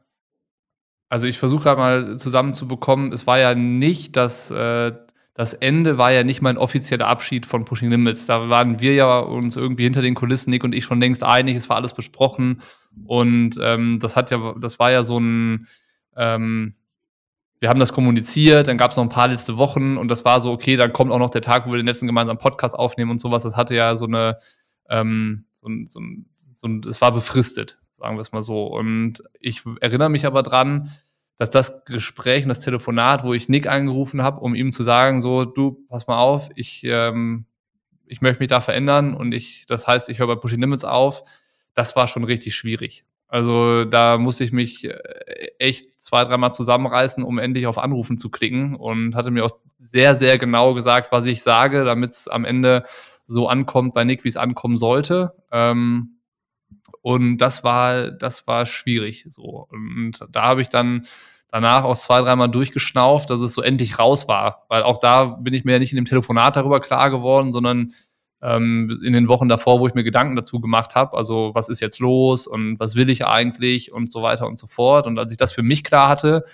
also ich versuche gerade mal zusammenzubekommen, es war ja nicht das, äh, das Ende war ja nicht mein offizieller Abschied von Pushing Limits. Da waren wir ja uns irgendwie hinter den Kulissen, Nick und ich, schon längst einig, es war alles besprochen. Und ähm, das hat ja, das war ja so ein, ähm, wir haben das kommuniziert, dann gab es noch ein paar letzte Wochen und das war so, okay, dann kommt auch noch der Tag, wo wir den letzten gemeinsamen Podcast aufnehmen und sowas. Das hatte ja so eine, ähm, so ein, so so es war befristet sagen wir es mal so. Und ich erinnere mich aber dran, dass das Gespräch und das Telefonat, wo ich Nick angerufen habe, um ihm zu sagen, so, du, pass mal auf, ich, ähm, ich möchte mich da verändern und ich, das heißt, ich höre bei Pushing Limits auf, das war schon richtig schwierig. Also da musste ich mich äh, echt zwei, dreimal zusammenreißen, um endlich auf Anrufen zu klicken und hatte mir auch sehr, sehr genau gesagt, was ich sage, damit es am Ende so ankommt bei Nick, wie es ankommen sollte. Ähm, und das war, das war schwierig. So. Und da habe ich dann danach auch zwei, dreimal durchgeschnauft, dass es so endlich raus war. Weil auch da bin ich mir ja nicht in dem Telefonat darüber klar geworden, sondern ähm, in den Wochen davor, wo ich mir Gedanken dazu gemacht habe, also was ist jetzt los und was will ich eigentlich und so weiter und so fort. Und als ich das für mich klar hatte,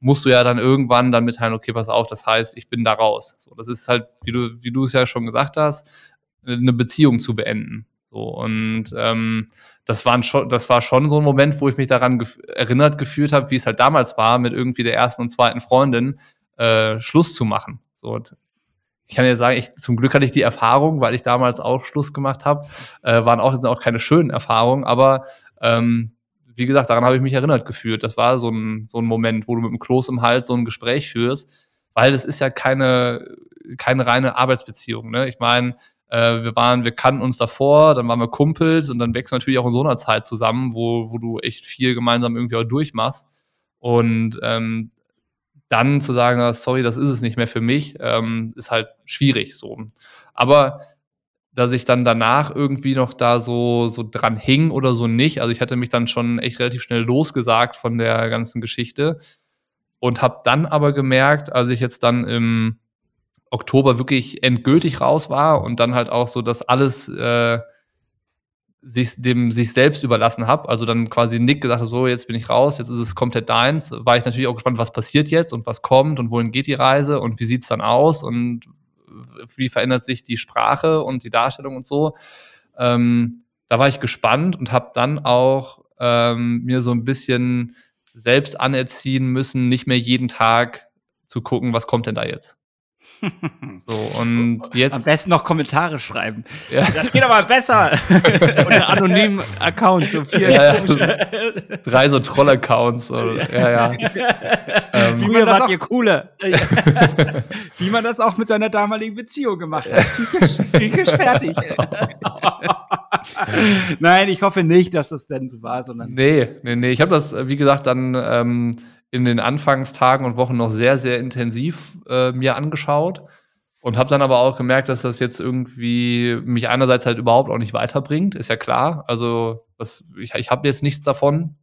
musst du ja dann irgendwann dann mitteilen, okay, pass auf, das heißt, ich bin da raus. So, das ist halt, wie du, wie du es ja schon gesagt hast, eine Beziehung zu beenden. So, und ähm, das, waren schon, das war schon so ein Moment, wo ich mich daran gef erinnert gefühlt habe, wie es halt damals war, mit irgendwie der ersten und zweiten Freundin äh, Schluss zu machen. So, ich kann ja sagen, ich, zum Glück hatte ich die Erfahrung, weil ich damals auch Schluss gemacht habe. Äh, waren auch, sind auch keine schönen Erfahrungen, aber ähm, wie gesagt, daran habe ich mich erinnert gefühlt. Das war so ein, so ein Moment, wo du mit dem Kloß im Hals so ein Gespräch führst, weil das ist ja keine, keine reine Arbeitsbeziehung. Ne? Ich meine, äh, wir waren, wir kannten uns davor, dann waren wir Kumpels und dann wächst natürlich auch in so einer Zeit zusammen, wo, wo du echt viel gemeinsam irgendwie auch durchmachst. Und ähm, dann zu sagen, ah, sorry, das ist es nicht mehr für mich, ähm, ist halt schwierig so. Aber dass ich dann danach irgendwie noch da so, so dran hing oder so nicht. Also ich hatte mich dann schon echt relativ schnell losgesagt von der ganzen Geschichte und habe dann aber gemerkt, als ich jetzt dann im Oktober wirklich endgültig raus war und dann halt auch so, dass alles äh, sich dem sich selbst überlassen habe, also dann quasi Nick gesagt hat, so jetzt bin ich raus, jetzt ist es komplett deins, war ich natürlich auch gespannt, was passiert jetzt und was kommt und wohin geht die Reise und wie sieht's dann aus und wie verändert sich die Sprache und die Darstellung und so. Ähm, da war ich gespannt und habe dann auch ähm, mir so ein bisschen selbst anerziehen müssen, nicht mehr jeden Tag zu gucken, was kommt denn da jetzt. So, und jetzt. Am besten noch Kommentare schreiben. Ja. Das geht aber besser. [LAUGHS] Oder anonymen Accounts, so vier. Ja, ja. Drei so Troll-Accounts. Ja, ja. ähm, Früher wart ihr cooler. [LAUGHS] Wie man das auch mit seiner damaligen Beziehung gemacht hat. Psychisch, psychisch fertig. [LAUGHS] Nein, ich hoffe nicht, dass das denn so war, sondern. Nee, nee, nee. Ich habe das, wie gesagt, dann. Ähm, in den Anfangstagen und Wochen noch sehr, sehr intensiv äh, mir angeschaut und habe dann aber auch gemerkt, dass das jetzt irgendwie mich einerseits halt überhaupt auch nicht weiterbringt, ist ja klar. Also was, ich, ich habe jetzt nichts davon.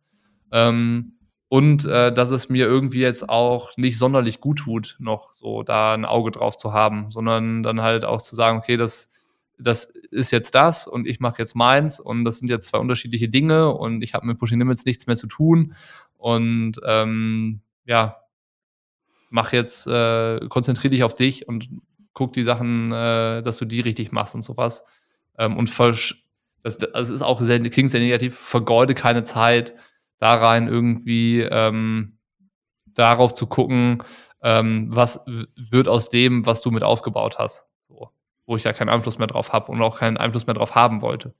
Ähm, und äh, dass es mir irgendwie jetzt auch nicht sonderlich gut tut, noch so da ein Auge drauf zu haben, sondern dann halt auch zu sagen, okay, das, das ist jetzt das und ich mache jetzt meins und das sind jetzt zwei unterschiedliche Dinge und ich habe mit Pushing Limits nichts mehr zu tun und ähm, ja, mach jetzt, äh, konzentriere dich auf dich und guck die Sachen, äh, dass du die richtig machst und sowas. Ähm, und das, das ist auch sehr, klingt sehr negativ, vergeude keine Zeit da rein, irgendwie ähm, darauf zu gucken, ähm, was wird aus dem, was du mit aufgebaut hast. So, wo ich ja keinen Einfluss mehr drauf habe und auch keinen Einfluss mehr drauf haben wollte.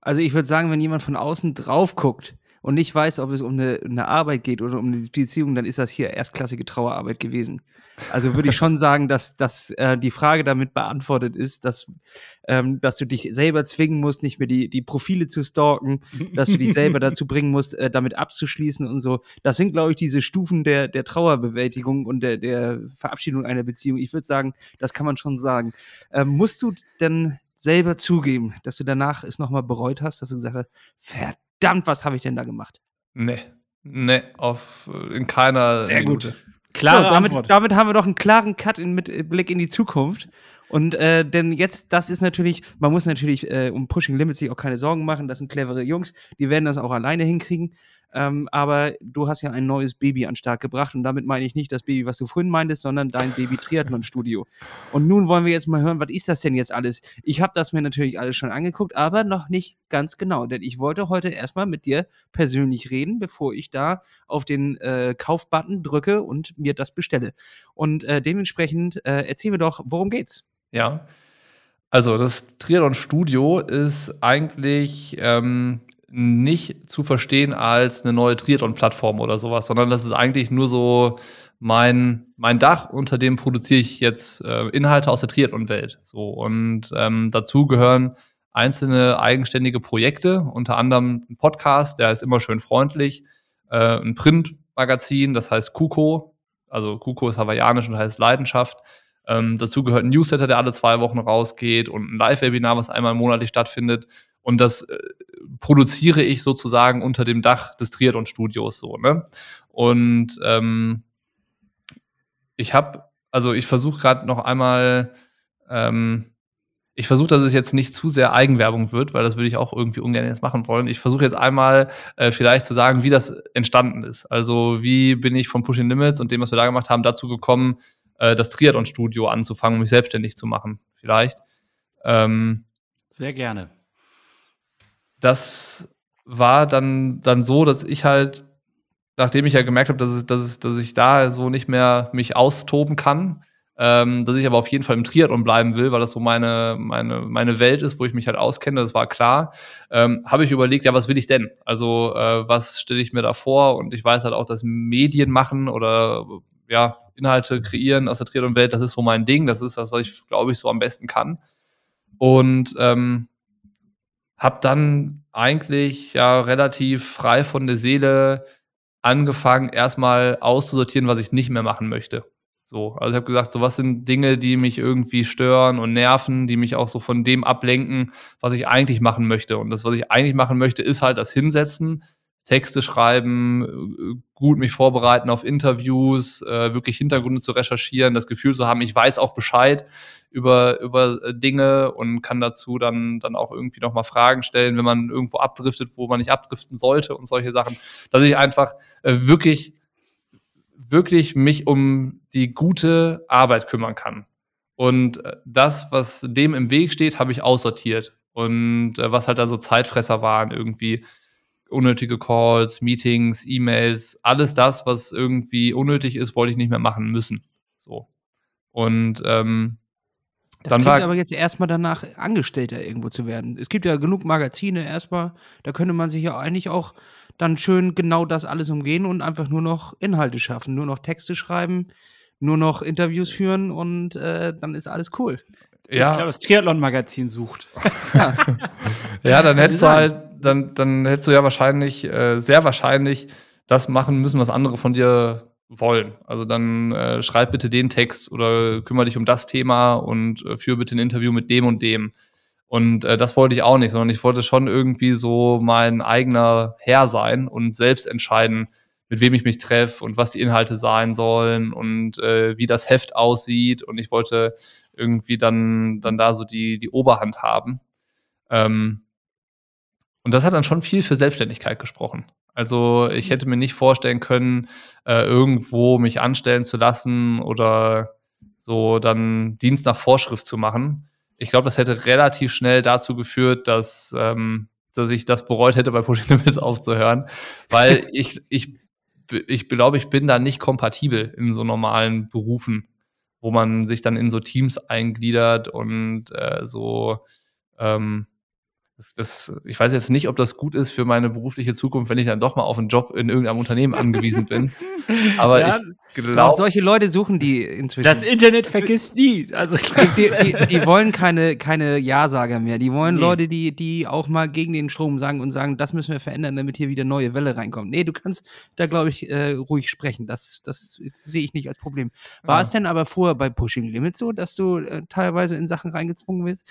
Also ich würde sagen, wenn jemand von außen drauf guckt, und nicht weiß, ob es um eine, eine Arbeit geht oder um eine Beziehung, dann ist das hier erstklassige Trauerarbeit gewesen. Also würde ich schon sagen, dass, dass äh, die Frage damit beantwortet ist, dass, ähm, dass du dich selber zwingen musst, nicht mehr die, die Profile zu stalken, dass du dich selber [LAUGHS] dazu bringen musst, äh, damit abzuschließen und so. Das sind, glaube ich, diese Stufen der, der Trauerbewältigung und der, der Verabschiedung einer Beziehung. Ich würde sagen, das kann man schon sagen. Ähm, musst du denn selber zugeben, dass du danach es nochmal bereut hast, dass du gesagt hast, verdammt, was habe ich denn da gemacht? Nee. Nee, auf, in keiner Sehr Minute. gut. Klare so, damit, damit, haben wir doch einen klaren Cut in, mit Blick in die Zukunft. Und äh, denn jetzt, das ist natürlich, man muss natürlich äh, um Pushing Limits sich auch keine Sorgen machen. Das sind clevere Jungs, die werden das auch alleine hinkriegen. Ähm, aber du hast ja ein neues Baby an Start gebracht und damit meine ich nicht das Baby, was du vorhin meintest, sondern dein Baby Triathlon Studio. Und nun wollen wir jetzt mal hören, was ist das denn jetzt alles? Ich habe das mir natürlich alles schon angeguckt, aber noch nicht ganz genau, denn ich wollte heute erstmal mit dir persönlich reden, bevor ich da auf den äh, Kaufbutton drücke und mir das bestelle. Und äh, dementsprechend äh, erzähl mir doch, worum geht's? Ja. Also das Triathlon Studio ist eigentlich ähm, nicht zu verstehen als eine neue Triathlon-Plattform oder sowas, sondern das ist eigentlich nur so mein, mein Dach, unter dem produziere ich jetzt äh, Inhalte aus der Triathlon-Welt. So, und ähm, dazu gehören einzelne eigenständige Projekte, unter anderem ein Podcast, der ist immer schön freundlich, äh, ein Printmagazin, das heißt Kuko, also Kuko ist hawaiianisch und heißt Leidenschaft. Ähm, dazu gehört ein Newsletter, der alle zwei Wochen rausgeht und ein Live-Webinar, was einmal monatlich stattfindet. Und das äh, produziere ich sozusagen unter dem Dach des Triathlon-Studios so, ne? Und ähm, ich habe, also ich versuche gerade noch einmal, ähm, ich versuche, dass es jetzt nicht zu sehr Eigenwerbung wird, weil das würde ich auch irgendwie ungern jetzt machen wollen. Ich versuche jetzt einmal äh, vielleicht zu sagen, wie das entstanden ist. Also wie bin ich von Pushing Limits und dem, was wir da gemacht haben, dazu gekommen, äh, das Triathlon-Studio anzufangen, mich selbstständig zu machen, vielleicht. Ähm, sehr gerne das war dann, dann so, dass ich halt, nachdem ich ja gemerkt habe, dass, dass, dass ich da so nicht mehr mich austoben kann, ähm, dass ich aber auf jeden Fall im Triathlon bleiben will, weil das so meine, meine, meine Welt ist, wo ich mich halt auskenne, das war klar, ähm, habe ich überlegt, ja, was will ich denn? Also, äh, was stelle ich mir da vor? Und ich weiß halt auch, dass Medien machen oder ja, Inhalte kreieren aus der Triathlon-Welt, das ist so mein Ding, das ist das, was ich, glaube ich, so am besten kann. Und ähm, habe dann eigentlich ja relativ frei von der Seele angefangen, erstmal auszusortieren, was ich nicht mehr machen möchte. So, also ich habe gesagt, so was sind Dinge, die mich irgendwie stören und nerven, die mich auch so von dem ablenken, was ich eigentlich machen möchte. Und das, was ich eigentlich machen möchte, ist halt das Hinsetzen, Texte schreiben, äh, gut mich vorbereiten auf Interviews, äh, wirklich Hintergründe zu recherchieren, das Gefühl zu haben, ich weiß auch Bescheid über, über äh, Dinge und kann dazu dann, dann auch irgendwie nochmal Fragen stellen, wenn man irgendwo abdriftet, wo man nicht abdriften sollte und solche Sachen, dass ich einfach äh, wirklich, wirklich mich um die gute Arbeit kümmern kann. Und äh, das, was dem im Weg steht, habe ich aussortiert. Und äh, was halt da so Zeitfresser waren, irgendwie unnötige Calls, Meetings, E-Mails, alles das, was irgendwie unnötig ist, wollte ich nicht mehr machen müssen. So. Und ähm, das dann klingt aber jetzt erstmal danach, Angestellter irgendwo zu werden. Es gibt ja genug Magazine erstmal, da könnte man sich ja eigentlich auch dann schön genau das alles umgehen und einfach nur noch Inhalte schaffen, nur noch Texte schreiben, nur noch Interviews führen und äh, dann ist alles cool. Ja. Ich glaube, das Triathlon-Magazin sucht. ja. [LAUGHS] ja, dann hättest du halt dann, dann hättest du ja wahrscheinlich, äh, sehr wahrscheinlich das machen müssen, was andere von dir wollen. Also dann äh, schreib bitte den Text oder kümmere dich um das Thema und äh, führe bitte ein Interview mit dem und dem. Und äh, das wollte ich auch nicht, sondern ich wollte schon irgendwie so mein eigener Herr sein und selbst entscheiden, mit wem ich mich treffe und was die Inhalte sein sollen und äh, wie das Heft aussieht. Und ich wollte irgendwie dann, dann da so die, die Oberhand haben. Ähm, und das hat dann schon viel für Selbstständigkeit gesprochen. Also ich hätte mir nicht vorstellen können, äh, irgendwo mich anstellen zu lassen oder so dann Dienst nach Vorschrift zu machen. Ich glaube, das hätte relativ schnell dazu geführt, dass, ähm, dass ich das bereut hätte, bei Pushing Limits [LAUGHS] aufzuhören, weil [LAUGHS] ich, ich, ich glaube, ich bin da nicht kompatibel in so normalen Berufen, wo man sich dann in so Teams eingliedert und äh, so ähm, das, ich weiß jetzt nicht, ob das gut ist für meine berufliche Zukunft, wenn ich dann doch mal auf einen Job in irgendeinem Unternehmen angewiesen bin. [LAUGHS] Aber ja, ich glaube. Solche Leute suchen die inzwischen. Das Internet vergisst nie. Also, die, die, die, wollen keine, keine Ja-Sager mehr. Die wollen nee. Leute, die, die auch mal gegen den Strom sagen und sagen, das müssen wir verändern, damit hier wieder neue Welle reinkommt. Nee, du kannst da, glaube ich, äh, ruhig sprechen. Das, das sehe ich nicht als Problem. War ja. es denn aber vorher bei Pushing Limits so, dass du äh, teilweise in Sachen reingezwungen wirst?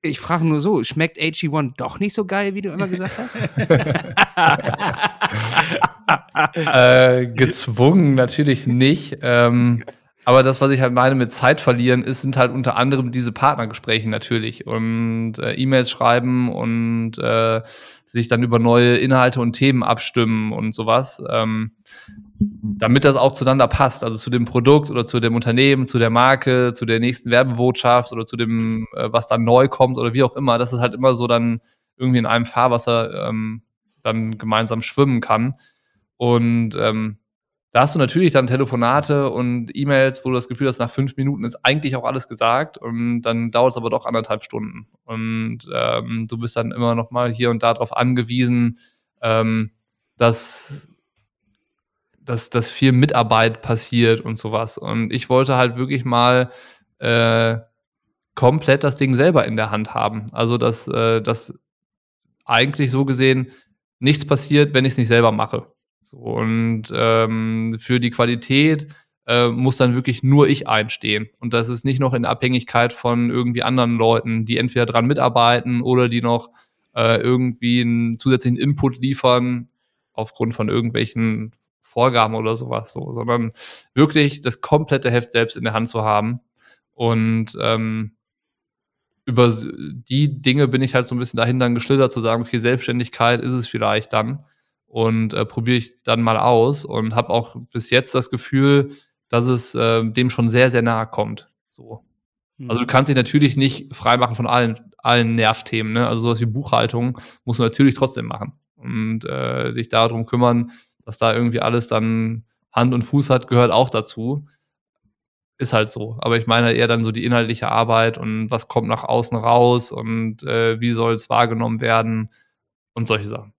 Ich frage nur so, schmeckt AG1 doch nicht so geil, wie du immer gesagt hast? [LAUGHS] äh, gezwungen natürlich nicht. Ähm, aber das, was ich halt meine mit Zeit verlieren, ist, sind halt unter anderem diese Partnergespräche natürlich und äh, E-Mails schreiben und äh, sich dann über neue Inhalte und Themen abstimmen und sowas. Ähm, damit das auch zueinander passt, also zu dem Produkt oder zu dem Unternehmen, zu der Marke, zu der nächsten Werbebotschaft oder zu dem, äh, was dann neu kommt oder wie auch immer, dass es halt immer so dann irgendwie in einem Fahrwasser ähm, dann gemeinsam schwimmen kann. Und ähm, da hast du natürlich dann Telefonate und E-Mails, wo du das Gefühl hast, nach fünf Minuten ist eigentlich auch alles gesagt und dann dauert es aber doch anderthalb Stunden. Und ähm, du bist dann immer noch mal hier und da darauf angewiesen, ähm, dass dass, dass viel Mitarbeit passiert und sowas. Und ich wollte halt wirklich mal äh, komplett das Ding selber in der Hand haben. Also, dass, äh, dass eigentlich so gesehen nichts passiert, wenn ich es nicht selber mache. So, und ähm, für die Qualität äh, muss dann wirklich nur ich einstehen. Und das ist nicht noch in Abhängigkeit von irgendwie anderen Leuten, die entweder dran mitarbeiten oder die noch äh, irgendwie einen zusätzlichen Input liefern aufgrund von irgendwelchen Vorgaben oder sowas so, sondern wirklich das komplette Heft selbst in der Hand zu haben. Und ähm, über die Dinge bin ich halt so ein bisschen dahin dann geschlittert, zu sagen, okay, Selbstständigkeit ist es vielleicht dann. Und äh, probiere ich dann mal aus und habe auch bis jetzt das Gefühl, dass es äh, dem schon sehr, sehr nahe kommt. So. Also du mhm. kannst dich natürlich nicht freimachen von allen, allen Nervthemen. Ne? Also sowas wie Buchhaltung musst du natürlich trotzdem machen. Und äh, dich darum kümmern, dass da irgendwie alles dann Hand und Fuß hat, gehört auch dazu. ist halt so. Aber ich meine eher dann so die inhaltliche Arbeit und was kommt nach außen raus und äh, wie soll es wahrgenommen werden und solche Sachen.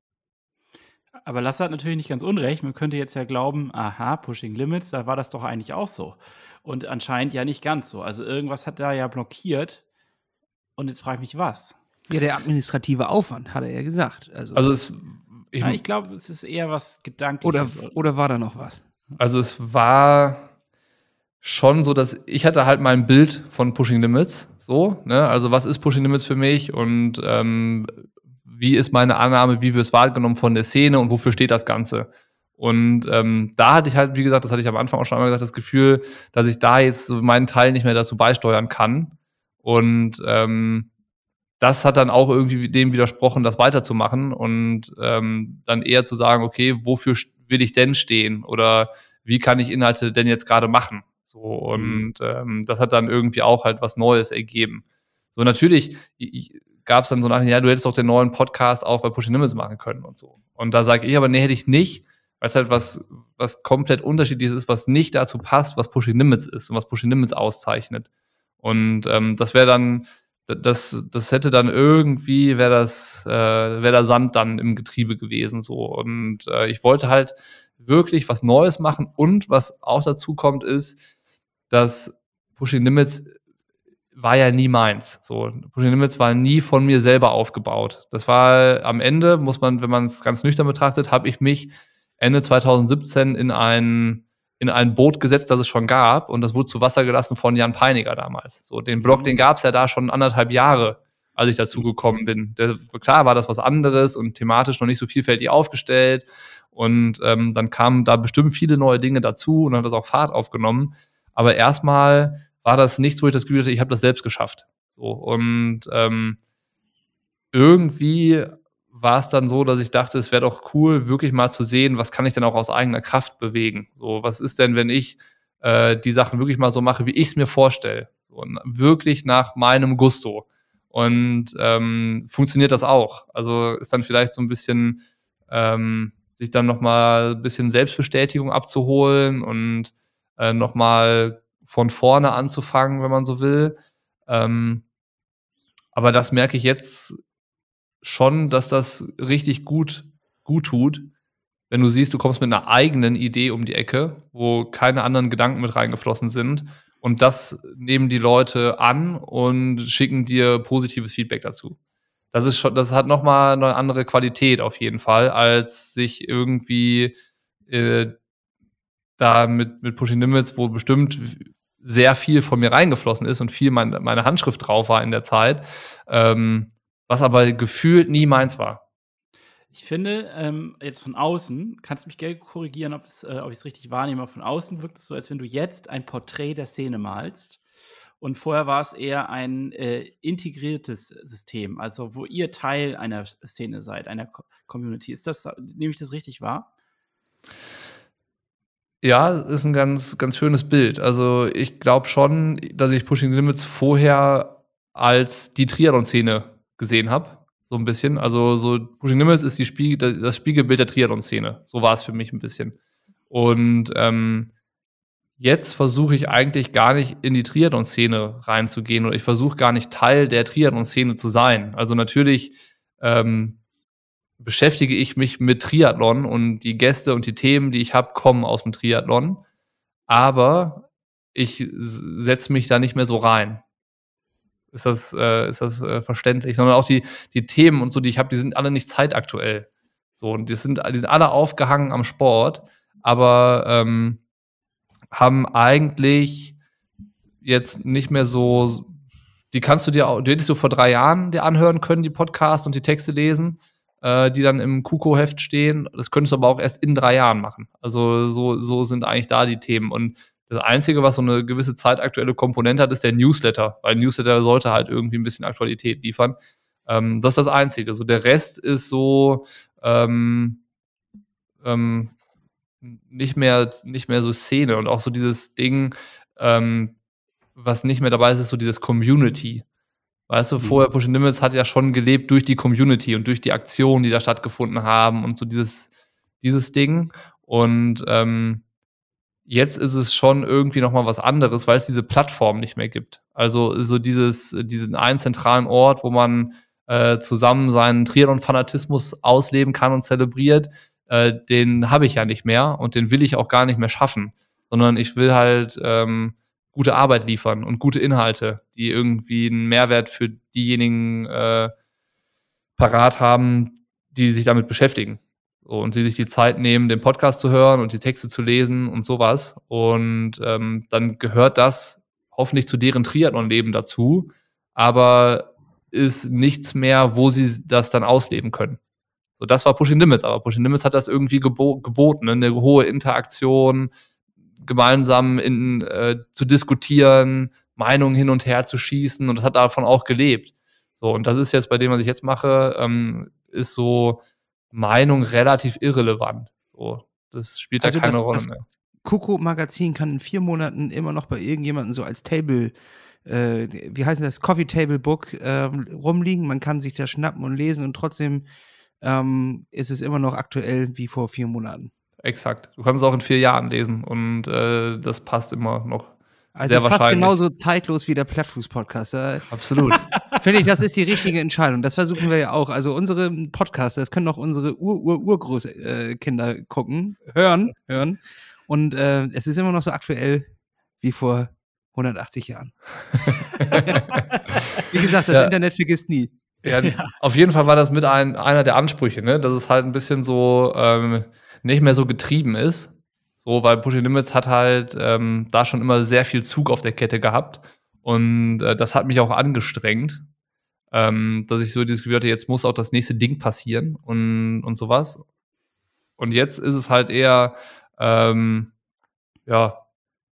Aber Lasse hat natürlich nicht ganz unrecht. Man könnte jetzt ja glauben, aha, Pushing Limits, da war das doch eigentlich auch so. Und anscheinend ja nicht ganz so. Also irgendwas hat da ja blockiert. Und jetzt frage ich mich, was? Ja, der administrative Aufwand, hat er ja gesagt. Also, Also es, ich, Ja, ich glaube, es ist eher was Gedankliches. oder, oder war da noch was? also es war schon so, dass ich hatte halt mein Bild von Pushing Limits. So, ne? Also was ist Pushing Limits für mich und ähm, wie ist meine Annahme, wie wird es wahrgenommen von der Szene und wofür steht das Ganze? Und ähm, da hatte ich halt, wie gesagt, das hatte ich am Anfang auch schon einmal gesagt, das Gefühl, dass ich da jetzt so meinen Teil nicht mehr dazu beisteuern kann. Und ähm, das hat dann auch irgendwie dem widersprochen, das weiterzumachen und ähm, dann eher zu sagen, okay, wofür will ich denn stehen oder wie kann ich Inhalte denn jetzt gerade machen? So und ähm, das hat dann irgendwie auch halt was Neues ergeben. So natürlich gab es dann so nachher, ja, du hättest doch den neuen Podcast auch bei Pushing Limits machen können und so. Und da sage ich aber, nee, hätte ich nicht, weil es halt was, was komplett unterschiedliches ist, was nicht dazu passt, was Pushing Limits ist und was Pushing Limits auszeichnet. Und ähm, das wäre dann, das, das hätte dann irgendwie, wäre das, äh, wäre der Sand dann im Getriebe gewesen so. Und äh, ich wollte halt wirklich was Neues machen und was auch dazu kommt, ist, dass Pushing Limits war ja nie meins. So, Pushing Limits war nie von mir selber aufgebaut. Das war am Ende, muss man, wenn man es ganz nüchtern betrachtet, habe ich mich Ende 2017 in ein, in ein Boot gesetzt, das es schon gab, und das wurde zu Wasser gelassen von Jan Peiniger damals. So, den Blog, den gab es ja da schon anderthalb Jahre, als ich dazu gekommen bin. Der, klar war das was anderes und thematisch noch nicht so vielfältig aufgestellt. Und ähm, dann kamen da bestimmt viele neue Dinge dazu und dann hat das auch Fahrt aufgenommen. Aber erstmal war das nichts, wo ich das Gefühl hatte, ich habe das selbst geschafft. So, und ähm, irgendwie war es dann so, dass ich dachte, es wäre doch cool, wirklich mal zu sehen, was kann ich denn auch aus eigener Kraft bewegen. So, was ist denn, wenn ich äh, die Sachen wirklich mal so mache, wie ich es mir vorstelle? So, wirklich nach meinem Gusto. Und ähm, funktioniert das auch? Also ist dann vielleicht so ein bisschen, ähm, sich dann nochmal ein bisschen Selbstbestätigung abzuholen und äh, nochmal von vorne anzufangen, wenn man so will. Ähm, aber das merke ich jetzt schon, dass das richtig gut, gut tut, wenn du siehst, du kommst mit einer eigenen Idee um die Ecke, wo keine anderen Gedanken mit reingeflossen sind. Und das nehmen die Leute an und schicken dir positives Feedback dazu. Das ist schon, das hat nochmal eine andere Qualität auf jeden Fall, als sich irgendwie äh, da mit, mit Pushing Limits, wo bestimmt sehr viel von mir reingeflossen ist und viel mein, meine Handschrift drauf war in der Zeit, ähm, was aber gefühlt nie meins war. Ich finde, ähm, jetzt von außen, kannst du mich gerne korrigieren, ob, äh, ob ich es richtig wahrnehme, aber von außen wirkt es so, als wenn du jetzt ein Porträt der Szene malst. Und vorher war es eher ein äh, integriertes System, also wo ihr Teil einer Szene seid, einer Co Community. Ist das, nehme ich das richtig wahr? Ja, ist ein ganz, ganz schönes Bild. Also ich glaube schon, dass ich Pushing Limits vorher als die Triathlon-Szene gesehen habe. So ein bisschen. Also so Pushing Limits ist die Spiegel, das Spiegelbild der Triathlon-Szene. So war es für mich ein bisschen. Und ähm, jetzt versuche ich eigentlich gar nicht in die Triathlon-Szene reinzugehen oder ich versuche gar nicht Teil der Triathlon-Szene zu sein. Also natürlich ähm, beschäftige ich mich mit Triathlon und die Gäste und die Themen, die ich habe, kommen aus dem Triathlon. Aber ich setze mich da nicht mehr so rein. Ist das, äh, ist das äh, verständlich? Sondern auch die, die Themen und so, die ich habe, die sind alle nicht zeitaktuell. So, und die sind, die sind alle aufgehangen am Sport, aber ähm, haben eigentlich jetzt nicht mehr so, die kannst du dir, die hättest du vor drei Jahren dir anhören können, die Podcasts und die Texte lesen äh, die dann im Kuko-Heft stehen. Das könntest du aber auch erst in drei Jahren machen. Also so, so sind eigentlich da die Themen. Und das Einzige, was so eine gewisse zeitaktuelle Komponente hat, ist der Newsletter, weil Newsletter sollte halt irgendwie ein bisschen Aktualität liefern. Ähm, das ist das Einzige. So der Rest ist so ähm, ähm, nicht mehr nicht mehr so Szene und auch so dieses Ding, ähm, was nicht mehr dabei ist, ist so dieses Community. Weißt du, vorher mhm. Pushing Limits hat ja schon gelebt durch die Community und durch die Aktionen, die da stattgefunden haben und so dieses, dieses Ding. Und ähm, Jetzt ist es schon irgendwie noch mal was anderes, weil es diese Plattform nicht mehr gibt. Also so dieses, diesen einen zentralen Ort, wo man äh, zusammen seinen Triathlon-Fanatismus ausleben kann und zelebriert, äh, den habe ich ja nicht mehr und den will ich auch gar nicht mehr schaffen, sondern ich will halt ähm, gute Arbeit liefern und gute Inhalte, die irgendwie einen Mehrwert für diejenigen äh, parat haben, die sich damit beschäftigen. Und sie sich die Zeit nehmen, den Podcast zu hören und die Texte zu lesen und sowas. Und ähm, dann gehört das hoffentlich zu deren Triathlon-Leben dazu, aber ist nichts mehr, wo sie das dann ausleben können. So, das war Pushing Limits, aber Pushing Limits hat das irgendwie gebo geboten, ne? eine hohe Interaktion, gemeinsam in, äh, zu diskutieren, Meinungen hin und her zu schießen und das hat davon auch gelebt. So, und das ist jetzt bei dem, was ich jetzt mache, ähm, ist so Meinung relativ irrelevant. So, das spielt also da keine das, Rolle das mehr. Coco-Magazin kann in vier Monaten immer noch bei irgendjemandem so als Table, äh, wie heißt das, Coffee Table Book äh, rumliegen. Man kann sich da schnappen und lesen und trotzdem ähm, ist es immer noch aktuell wie vor vier Monaten. Exakt. Du kannst es auch in vier Jahren lesen und äh, das passt immer noch. Also sehr fast genauso zeitlos wie der Plattfuß-Podcast. Absolut. [LAUGHS] Finde ich, das ist die richtige Entscheidung. Das versuchen wir ja auch. Also unsere Podcaster, das können auch unsere Ur-Ur-Urgroßkinder äh, gucken, hören, hören. Und äh, es ist immer noch so aktuell wie vor 180 Jahren. [LAUGHS] wie gesagt, das ja. Internet vergisst nie. Ja, ja, Auf jeden Fall war das mit ein, einer der Ansprüche, ne? dass es halt ein bisschen so ähm, nicht mehr so getrieben ist. So, weil Pushing Limits hat halt ähm, da schon immer sehr viel Zug auf der Kette gehabt. Und äh, das hat mich auch angestrengt, ähm, dass ich so dieses Gefühl hatte, jetzt muss auch das nächste Ding passieren und, und sowas. Und jetzt ist es halt eher, ähm, ja,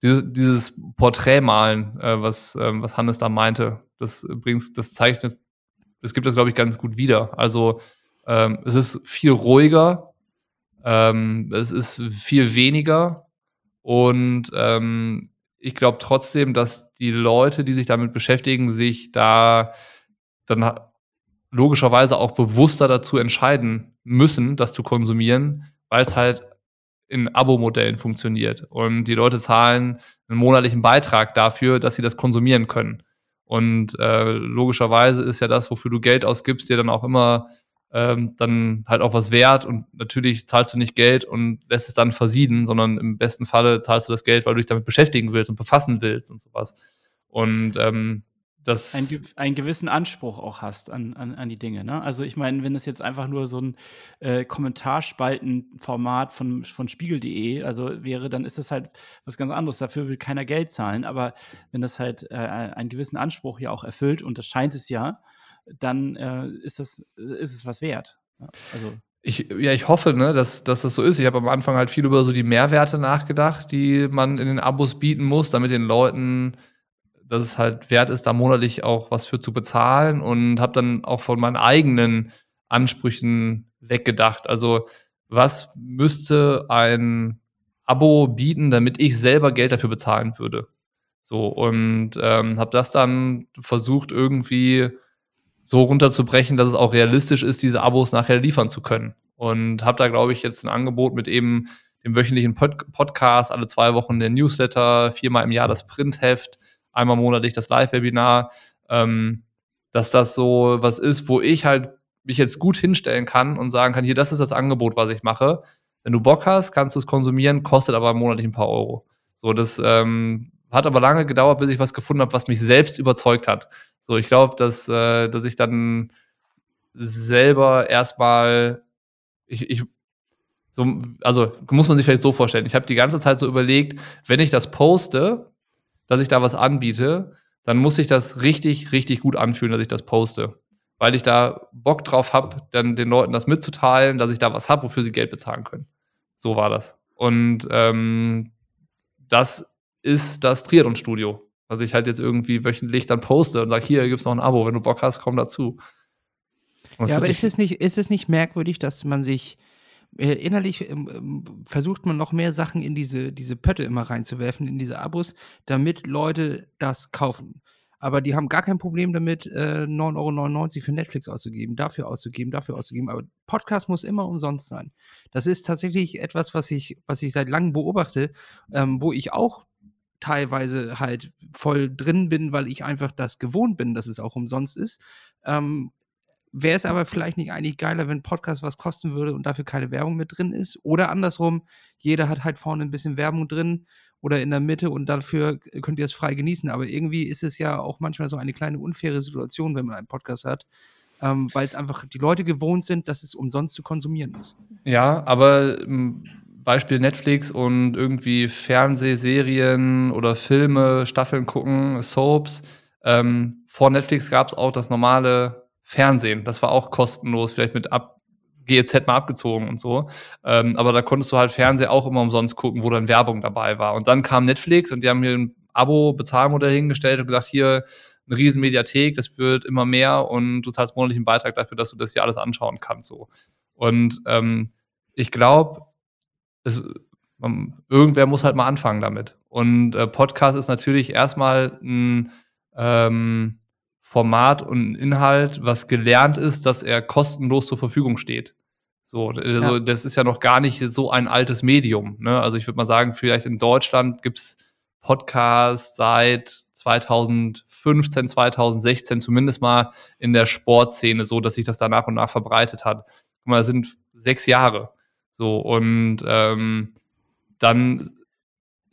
dieses, dieses Porträtmalen, äh, was, ähm, was Hannes da meinte, das bringt, das zeichnet das gibt das, glaube ich, ganz gut wieder. Also ähm, es ist viel ruhiger, ähm, es ist viel weniger und ähm, ich glaube trotzdem, dass die Leute, die sich damit beschäftigen, sich da dann logischerweise auch bewusster dazu entscheiden müssen, das zu konsumieren, weil es halt in Abo-Modellen funktioniert. Und die Leute zahlen einen monatlichen Beitrag dafür, dass sie das konsumieren können. Und äh, logischerweise ist ja das, wofür du Geld ausgibst, dir dann auch immer ähm, dann halt auch was wert. Und natürlich zahlst du nicht Geld und lässt es dann versieden, sondern im besten Falle zahlst du das Geld, weil du dich damit beschäftigen willst und befassen willst und sowas. Und ähm, das ein, einen gewissen Anspruch auch hast an, an, an die Dinge. Ne? Also ich meine, wenn es jetzt einfach nur so ein äh, Kommentarspaltenformat von, von Spiegel.de also wäre, dann ist das halt was ganz anderes. Dafür will keiner Geld zahlen. Aber wenn das halt äh, einen gewissen Anspruch ja auch erfüllt, und das scheint es ja, dann äh, ist, das, ist es was wert. Ja, also ich, ja, ich hoffe, ne, dass, dass das so ist. Ich habe am Anfang halt viel über so die Mehrwerte nachgedacht, die man in den Abos bieten muss, damit den Leuten dass es halt wert ist, da monatlich auch was für zu bezahlen und habe dann auch von meinen eigenen Ansprüchen weggedacht. Also was müsste ein Abo bieten, damit ich selber Geld dafür bezahlen würde? So und ähm, habe das dann versucht irgendwie so runterzubrechen, dass es auch realistisch ist, diese Abos nachher liefern zu können. Und habe da, glaube ich, jetzt ein Angebot mit eben dem wöchentlichen Pod Podcast, alle zwei Wochen der Newsletter, viermal im Jahr das Printheft, einmal monatlich das Live-Webinar, ähm, dass das so was ist, wo ich halt mich jetzt gut hinstellen kann und sagen kann, hier, das ist das Angebot, was ich mache. Wenn du Bock hast, kannst du es konsumieren, kostet aber monatlich ein paar Euro. So, das ähm, hat aber lange gedauert, bis ich was gefunden habe, was mich selbst überzeugt hat. So, ich glaube, dass, äh, dass ich dann selber erstmal, ich, ich, so, also muss man sich vielleicht so vorstellen, ich habe die ganze Zeit so überlegt, wenn ich das poste, dass ich da was anbiete, dann muss sich das richtig, richtig gut anfühlen, dass ich das poste. Weil ich da Bock drauf habe, dann den Leuten das mitzuteilen, dass ich da was habe, wofür sie Geld bezahlen können. So war das. Und ähm, das ist das Triathlon-Studio, was ich halt jetzt irgendwie wöchentlich dann poste und sage, hier gibt es noch ein Abo, wenn du Bock hast, komm dazu. ja, aber ist es, nicht, ist es nicht merkwürdig, dass man sich äh, innerlich ähm, ähm, versucht man noch mehr Sachen in diese, diese Pötte immer reinzuwerfen, in diese Abos, damit Leute das kaufen. aber die haben gar kein Problem damit, äh, 9,99 Euro für Netflix auszugeben, dafür auszugeben, dafür auszugeben. Aber Podcast muss immer umsonst sein. Das ist tatsächlich etwas, was ich, was ich seit langem beobachte, ähm, wo ich auch teilweise halt voll drin bin, weil ich einfach das gewohnt bin, dass es auch umsonst ist. Ähm, Wäre es aber vielleicht nicht eigentlich geiler, wenn Podcast was kosten würde und dafür keine Werbung mit drin ist? Oder andersrum, jeder hat halt vorne ein bisschen Werbung drin oder in der Mitte und dafür könnt ihr es frei genießen. Aber irgendwie ist es ja auch manchmal so eine kleine unfaire Situation, wenn man einen Podcast hat, ähm, weil es einfach die Leute gewohnt sind, dass es umsonst zu konsumieren ist. Ja, aber ähm, Beispiel Netflix und irgendwie Fernsehserien oder Filme, Staffeln gucken, Soaps. Ähm, vor Netflix gab es auch das normale Fernsehen. Das war auch kostenlos, vielleicht mit ab GEZ mal abgezogen und so. Ähm, aber da konntest du halt Fernsehen auch immer umsonst gucken, wo dann Werbung dabei war. Und dann kam Netflix und die haben hier ein Abo-Bezahlmodell hingestellt und gesagt, hier eine riesen Mediathek, das wird immer mehr und du zahlst monatlichen Beitrag dafür, dass du das hier alles anschauen kannst. So. Und ähm, ich glaube, man, irgendwer muss halt mal anfangen damit. Und äh, Podcast ist natürlich erstmal ein ähm, Format und Inhalt, was gelernt ist, dass er kostenlos zur Verfügung steht. So, also ja. das ist ja noch gar nicht so ein altes Medium. Ne? Also ich würde mal sagen, vielleicht in Deutschland gibt es Podcasts seit 2015, 2016, zumindest mal in der Sportszene, so dass sich das da nach und nach verbreitet hat. Guck mal, das sind sechs Jahre. So, und ähm, dann.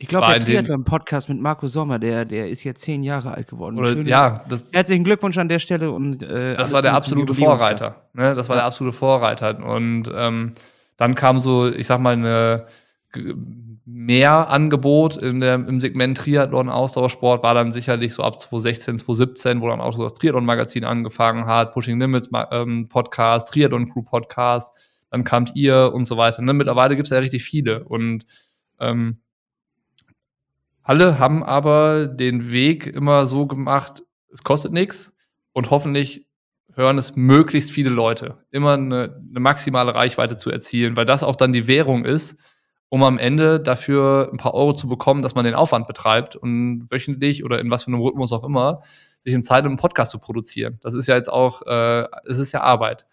Ich glaube, der Triathlon-Podcast mit Marco Sommer, der, der ist jetzt zehn Jahre alt geworden. Oder, ja, das, Herzlichen Glückwunsch an der Stelle. Und, äh, das war der absolute Vorreiter. Ne? Das war ja. der absolute Vorreiter. Und ähm, dann kam so, ich sag mal, eine mehr Angebot in der, im Segment Triathlon, Ausdauersport war dann sicherlich so ab 2016, 2017, wo dann auch so das Triathlon-Magazin angefangen hat, Pushing Limits ähm, Podcast, Triathlon Crew Podcast dann kamt ihr und so weiter. Ne? Mittlerweile gibt es ja richtig viele und ähm, alle haben aber den Weg immer so gemacht, es kostet nichts und hoffentlich hören es möglichst viele Leute. Immer eine, eine, maximale Reichweite zu erzielen, weil das auch dann die Währung ist, um am Ende dafür ein paar Euro zu bekommen, dass man den Aufwand betreibt und wöchentlich oder in was für einem Rhythmus auch immer, sich in Zeit, einen Podcast zu produzieren. Das ist ja jetzt auch, äh, es ist ja Arbeit.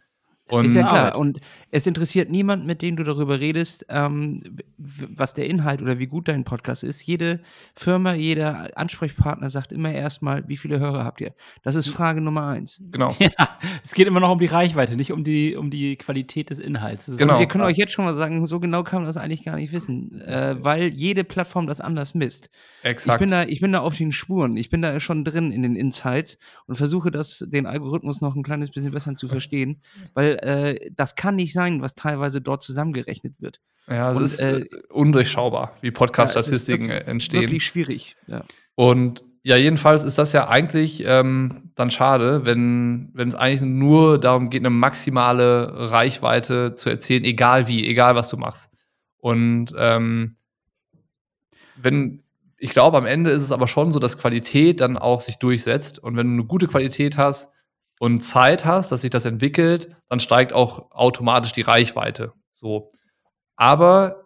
Und ist ja klar. Und es interessiert niemand, mit dem du darüber redest, ähm, was der Inhalt oder wie gut dein Podcast ist. Jede Firma, jeder Ansprechpartner sagt immer erstmal, wie viele Hörer habt ihr? Das ist Frage Nummer eins. Genau. [LAUGHS] Ja, es geht immer noch um die Reichweite, nicht um die, um die Qualität des Inhalts. Genau. Also wir können euch jetzt schon mal sagen, so genau kann man das eigentlich gar nicht wissen, äh, weil jede Plattform das anders misst. Exakt. Ich bin, da, ich bin da auf den Spuren. Ich bin da schon drin in den Insights und versuche das, den Algorithmus noch ein kleines bisschen besser zu verstehen, weil äh, das kann nicht sein, was teilweise dort zusammengerechnet wird. Ja, es und, ist äh, äh undurchschaubar, wie Podcast-Statistiken ja, entstehen. Wirklich schwierig. Ja. Und ja, jedenfalls ist das ja eigentlich ähm, dann schade, wenn wenn es eigentlich nur darum geht, eine maximale Reichweite zu erzielen, egal wie, egal was du machst. Und ähm, wenn ich glaube, am Ende ist es aber schon so, dass Qualität dann auch sich durchsetzt. Und wenn du eine gute Qualität hast, und Zeit hast, dass sich das entwickelt, dann steigt auch automatisch die Reichweite. So. Aber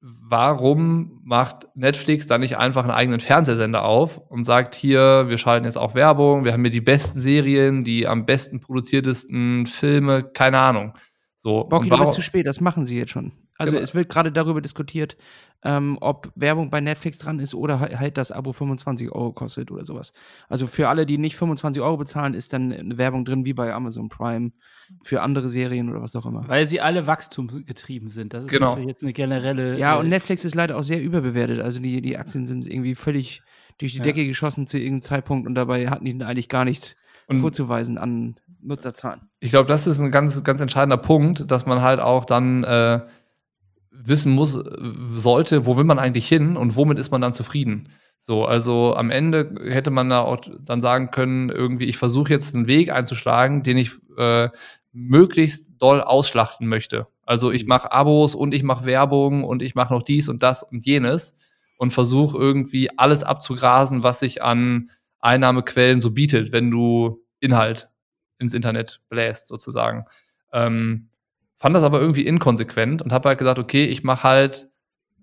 warum macht Netflix dann nicht einfach einen eigenen Fernsehsender auf und sagt hier, wir schalten jetzt auch Werbung, wir haben hier die besten Serien, die am besten produziertesten Filme, keine Ahnung. So, Bocky, du bist zu spät, das machen sie jetzt schon. Also genau. es wird gerade darüber diskutiert, ähm, ob Werbung bei Netflix dran ist oder halt das Abo 25 Euro kostet oder sowas. Also für alle, die nicht 25 Euro bezahlen, ist dann eine Werbung drin wie bei Amazon Prime für andere Serien oder was auch immer. Weil sie alle wachstumsgetrieben sind. Das ist genau. natürlich jetzt eine generelle. Ja, und äh, Netflix ist leider auch sehr überbewertet. Also die, die Aktien sind irgendwie völlig durch die ja. Decke geschossen zu irgendeinem Zeitpunkt und dabei hatten die eigentlich gar nichts und vorzuweisen an Nutzerzahlen. Ich glaube, das ist ein ganz, ganz entscheidender Punkt, dass man halt auch dann äh, wissen muss, sollte, wo will man eigentlich hin und womit ist man dann zufrieden. So, also am Ende hätte man da auch dann sagen können, irgendwie, ich versuche jetzt einen Weg einzuschlagen, den ich äh, möglichst doll ausschlachten möchte. Also ich mache Abos und ich mache Werbung und ich mache noch dies und das und jenes und versuche irgendwie alles abzugrasen, was sich an Einnahmequellen so bietet, wenn du Inhalt ins Internet bläst, sozusagen. Ähm, Fand das aber irgendwie inkonsequent und habe halt gesagt, okay, ich mache halt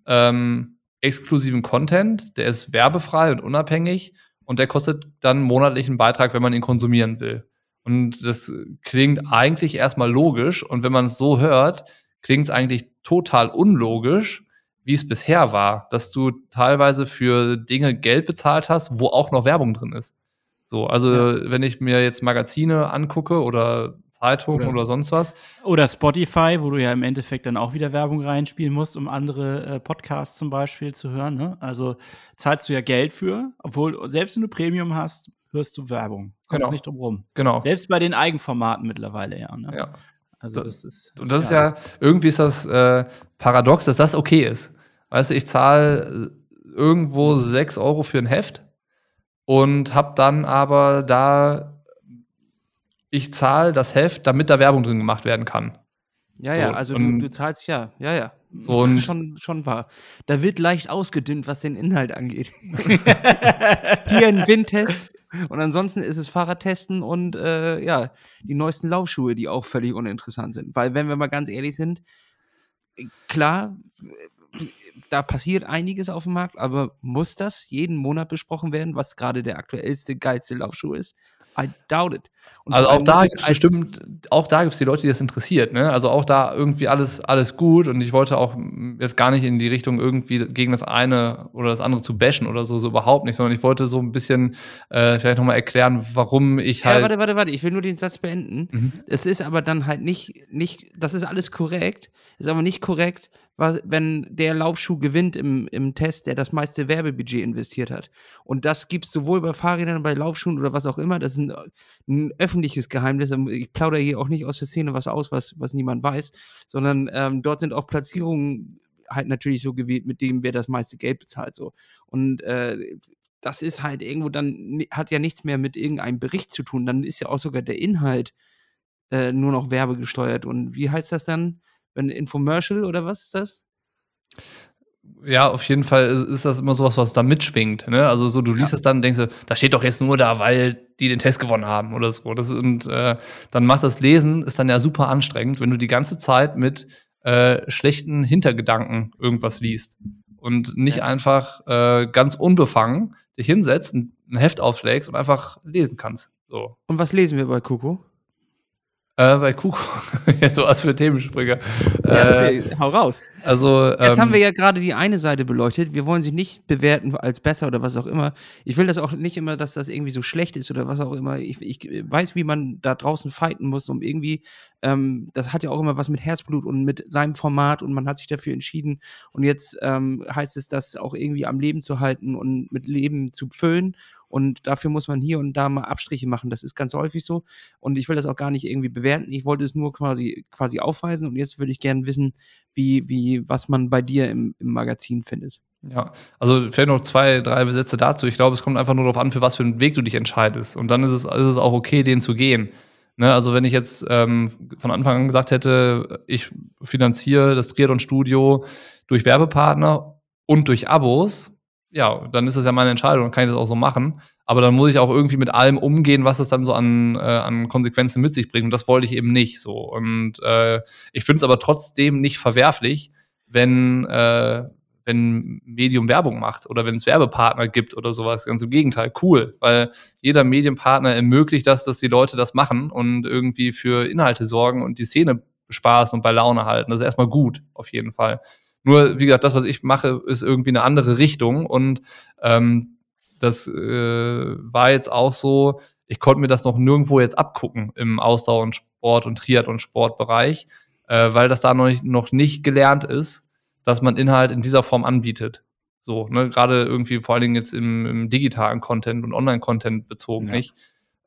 ähm, exklusiven Content, der ist werbefrei und unabhängig und der kostet dann monatlichen Beitrag, wenn man ihn konsumieren will. Und das klingt eigentlich erstmal logisch und wenn man es so hört, klingt es eigentlich total unlogisch, wie es bisher war, dass du teilweise für Dinge Geld bezahlt hast, wo auch noch Werbung drin ist. So, also ja. wenn ich mir jetzt Magazine angucke oder Zeitungen oder, oder, sonst was. Oder Spotify, wo du ja im Endeffekt dann auch wieder Werbung reinspielen musst, um andere äh, Podcasts zum Beispiel zu hören. Ne? Also zahlst du ja Geld für, obwohl selbst wenn du Premium hast, hörst du Werbung. Kommst genau. nicht drum rum. Genau. Selbst bei den Eigenformaten mittlerweile ja. Ne? Ja. Also das ist. Und das ja. ist ja, irgendwie ist das äh, paradox, dass das okay ist. Weißt du, ich zahle äh, irgendwo 6 Euro für ein Heft und habe dann aber da, ich zahle das Heft, damit da Werbung drin gemacht werden kann. Ja, ja, also du, du, zahlst ja, ja, ja. So schon, schon wahr. Da wird leicht ausgedünnt, was den Inhalt angeht. [LAUGHS] Hier ein Windtest, und ansonsten ist es Fahrradtesten und äh, ja, die neuesten Laufschuhe, die auch völlig uninteressant sind. Weil, wenn wir mal ganz ehrlich sind, klar, da passiert einiges auf dem Markt, aber muss das jeden Monat besprochen werden, was gerade der aktuellste, geilste Laufschuh ist? I doubt it. Und also auch da gibt bestimmt, auch da gibt es die Leute, die das interessiert. Ne? Also auch da irgendwie alles, alles gut. Und ich wollte auch jetzt gar nicht in die Richtung irgendwie gegen das eine oder das andere zu bashen oder so, so überhaupt nicht, sondern ich wollte so ein bisschen äh, vielleicht nochmal erklären, warum ich halt. Ja, warte, warte, warte, ich will nur den Satz beenden. Mhm. Es ist aber dann halt nicht, nicht, das ist alles korrekt, ist aber nicht korrekt, was, wenn der Laufschuh gewinnt im, im Test, der das meiste Werbebudget investiert hat. Und das gibt es sowohl bei Fahrrädern, bei Laufschuhen oder was auch immer. Das ist ein, ein öffentliches Geheimnis. Ich plaudere hier auch nicht aus der Szene was aus, was, was niemand weiß, sondern ähm, dort sind auch Platzierungen halt natürlich so gewählt, mit dem wer das meiste Geld bezahlt. So. Und äh, das ist halt irgendwo dann, hat ja nichts mehr mit irgendeinem Bericht zu tun. Dann ist ja auch sogar der Inhalt äh, nur noch werbegesteuert. Und wie heißt das dann? Ein Infomercial oder was ist das? Ja, auf jeden Fall ist das immer sowas, was da mitschwingt. Ne? Also so, du liest ja. es dann und denkst, da steht doch jetzt nur da, weil die den Test gewonnen haben oder so. Das, und äh, dann macht das Lesen, ist dann ja super anstrengend, wenn du die ganze Zeit mit äh, schlechten Hintergedanken irgendwas liest. Und nicht ja. einfach äh, ganz unbefangen dich hinsetzt, ein, ein Heft aufschlägst und einfach lesen kannst. So. Und was lesen wir bei Kuku? Äh, bei Kuku. [LAUGHS] Jetzt so was für Themenspringer. Ja, äh, hau raus. Also, Jetzt ähm, haben wir ja gerade die eine Seite beleuchtet. Wir wollen sie nicht bewerten als besser oder was auch immer. Ich will das auch nicht immer, dass das irgendwie so schlecht ist oder was auch immer. Ich, ich weiß, wie man da draußen fighten muss, um irgendwie, ähm, das hat ja auch immer was mit Herzblut und mit seinem Format und man hat sich dafür entschieden. Und jetzt ähm, heißt es, das auch irgendwie am Leben zu halten und mit Leben zu füllen. Und dafür muss man hier und da mal Abstriche machen. Das ist ganz häufig so. Und ich will das auch gar nicht irgendwie bewerten. Ich wollte es nur quasi, quasi aufweisen. Und jetzt würde ich gerne wissen, wie, wie, was man bei dir im, im Magazin findet. Ja, also vielleicht noch zwei, drei Sätze dazu. Ich glaube, es kommt einfach nur darauf an, für was für einen Weg du dich entscheidest. Und dann ist es, ist es auch okay, den zu gehen. Ne, also wenn ich jetzt ähm, von Anfang an gesagt hätte, ich finanziere das Triathlon-Studio durch Werbepartner und durch Abos, ja, dann ist es ja meine Entscheidung, dann kann ich das auch so machen. Aber dann muss ich auch irgendwie mit allem umgehen, was es dann so an, äh, an Konsequenzen mit sich bringt. Und das wollte ich eben nicht so. Und äh, ich finde es aber trotzdem nicht verwerflich, wenn, äh, wenn Medium Werbung macht oder wenn es Werbepartner gibt oder sowas. Ganz im Gegenteil, cool, weil jeder Medienpartner ermöglicht das, dass die Leute das machen und irgendwie für Inhalte sorgen und die Szene spaßen und bei Laune halten. Das ist erstmal gut, auf jeden Fall. Nur, wie gesagt, das, was ich mache, ist irgendwie eine andere Richtung und ähm, das äh, war jetzt auch so, ich konnte mir das noch nirgendwo jetzt abgucken im Ausdauer- und Sport- und Triathlon-Sportbereich, äh, weil das da noch nicht, noch nicht gelernt ist, dass man Inhalt in dieser Form anbietet. So, ne, gerade irgendwie vor allen Dingen jetzt im, im digitalen Content und Online-Content bezogen ja. nicht.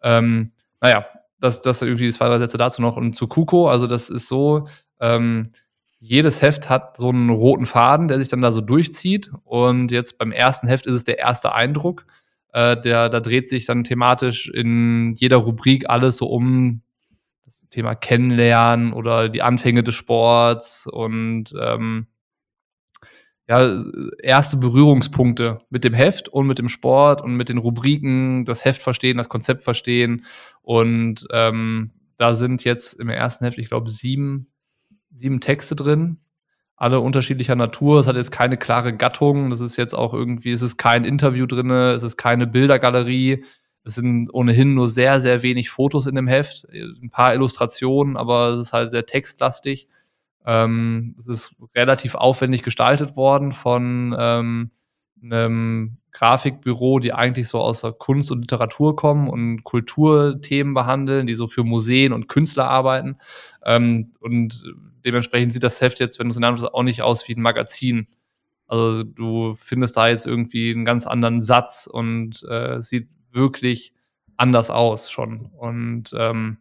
Ähm, naja, das, das irgendwie zwei, drei Sätze dazu noch. Und zu Kuko, also das ist so, ähm, jedes Heft hat so einen roten Faden, der sich dann da so durchzieht. Und jetzt beim ersten Heft ist es der erste Eindruck. Äh, der, da dreht sich dann thematisch in jeder Rubrik alles so um das Thema Kennenlernen oder die Anfänge des Sports und ähm, ja, erste Berührungspunkte mit dem Heft und mit dem Sport und mit den Rubriken, das Heft verstehen, das Konzept verstehen. Und ähm, da sind jetzt im ersten Heft, ich glaube, sieben sieben Texte drin. alle unterschiedlicher Natur. Es hat jetzt keine klare Gattung. Das ist jetzt auch irgendwie, es ist kein Interview drin, es ist keine Bildergalerie. Es sind ohnehin nur sehr, sehr wenig Fotos in dem Heft, ein paar Illustrationen, aber es ist halt sehr textlastig. Ähm, es ist relativ aufwendig gestaltet worden von ähm, einem Grafikbüro, die eigentlich so aus der Kunst und Literatur kommen und Kulturthemen behandeln, die so für Museen und Künstler arbeiten. Ähm, und dementsprechend sieht das Heft jetzt, wenn du es in anschaust, auch nicht aus wie ein Magazin. Also du findest da jetzt irgendwie einen ganz anderen Satz und äh, sieht wirklich anders aus schon. Und ähm,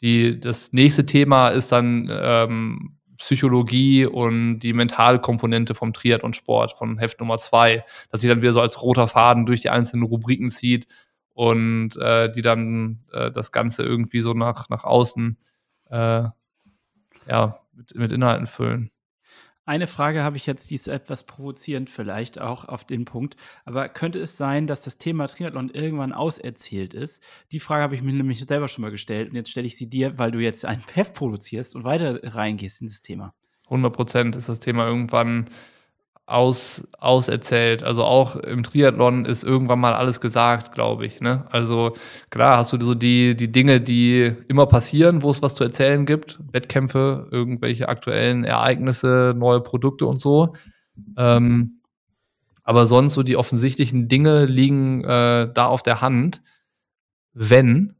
die, das nächste Thema ist dann ähm, Psychologie und die mentale Komponente vom Triathlon-Sport, von Heft Nummer zwei, dass sich dann wieder so als roter Faden durch die einzelnen Rubriken zieht und äh, die dann äh, das Ganze irgendwie so nach, nach außen äh, ja, mit, mit Inhalten füllen. Eine Frage habe ich jetzt, die ist etwas provozierend vielleicht auch auf den Punkt. Aber könnte es sein, dass das Thema Triathlon irgendwann auserzählt ist? Die Frage habe ich mir nämlich selber schon mal gestellt und jetzt stelle ich sie dir, weil du jetzt ein Heft produzierst und weiter reingehst in das Thema. 100 Prozent ist das Thema irgendwann aus, auserzählt. Also auch im Triathlon ist irgendwann mal alles gesagt, glaube ich. Ne? Also klar hast du so die, die Dinge, die immer passieren, wo es was zu erzählen gibt. Wettkämpfe, irgendwelche aktuellen Ereignisse, neue Produkte und so. Ähm, aber sonst so die offensichtlichen Dinge liegen äh, da auf der Hand, wenn,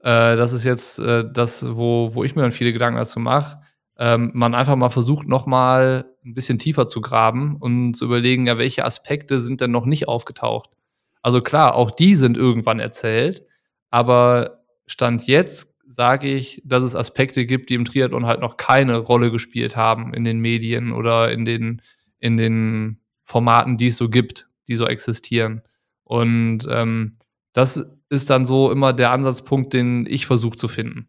äh, das ist jetzt äh, das, wo, wo ich mir dann viele Gedanken dazu mache, ähm, man einfach mal versucht, nochmal ein bisschen tiefer zu graben und zu überlegen, ja, welche Aspekte sind denn noch nicht aufgetaucht? Also klar, auch die sind irgendwann erzählt, aber Stand jetzt sage ich, dass es Aspekte gibt, die im Triathlon halt noch keine Rolle gespielt haben in den Medien oder in den, in den Formaten, die es so gibt, die so existieren. Und ähm, das ist dann so immer der Ansatzpunkt, den ich versuche zu finden.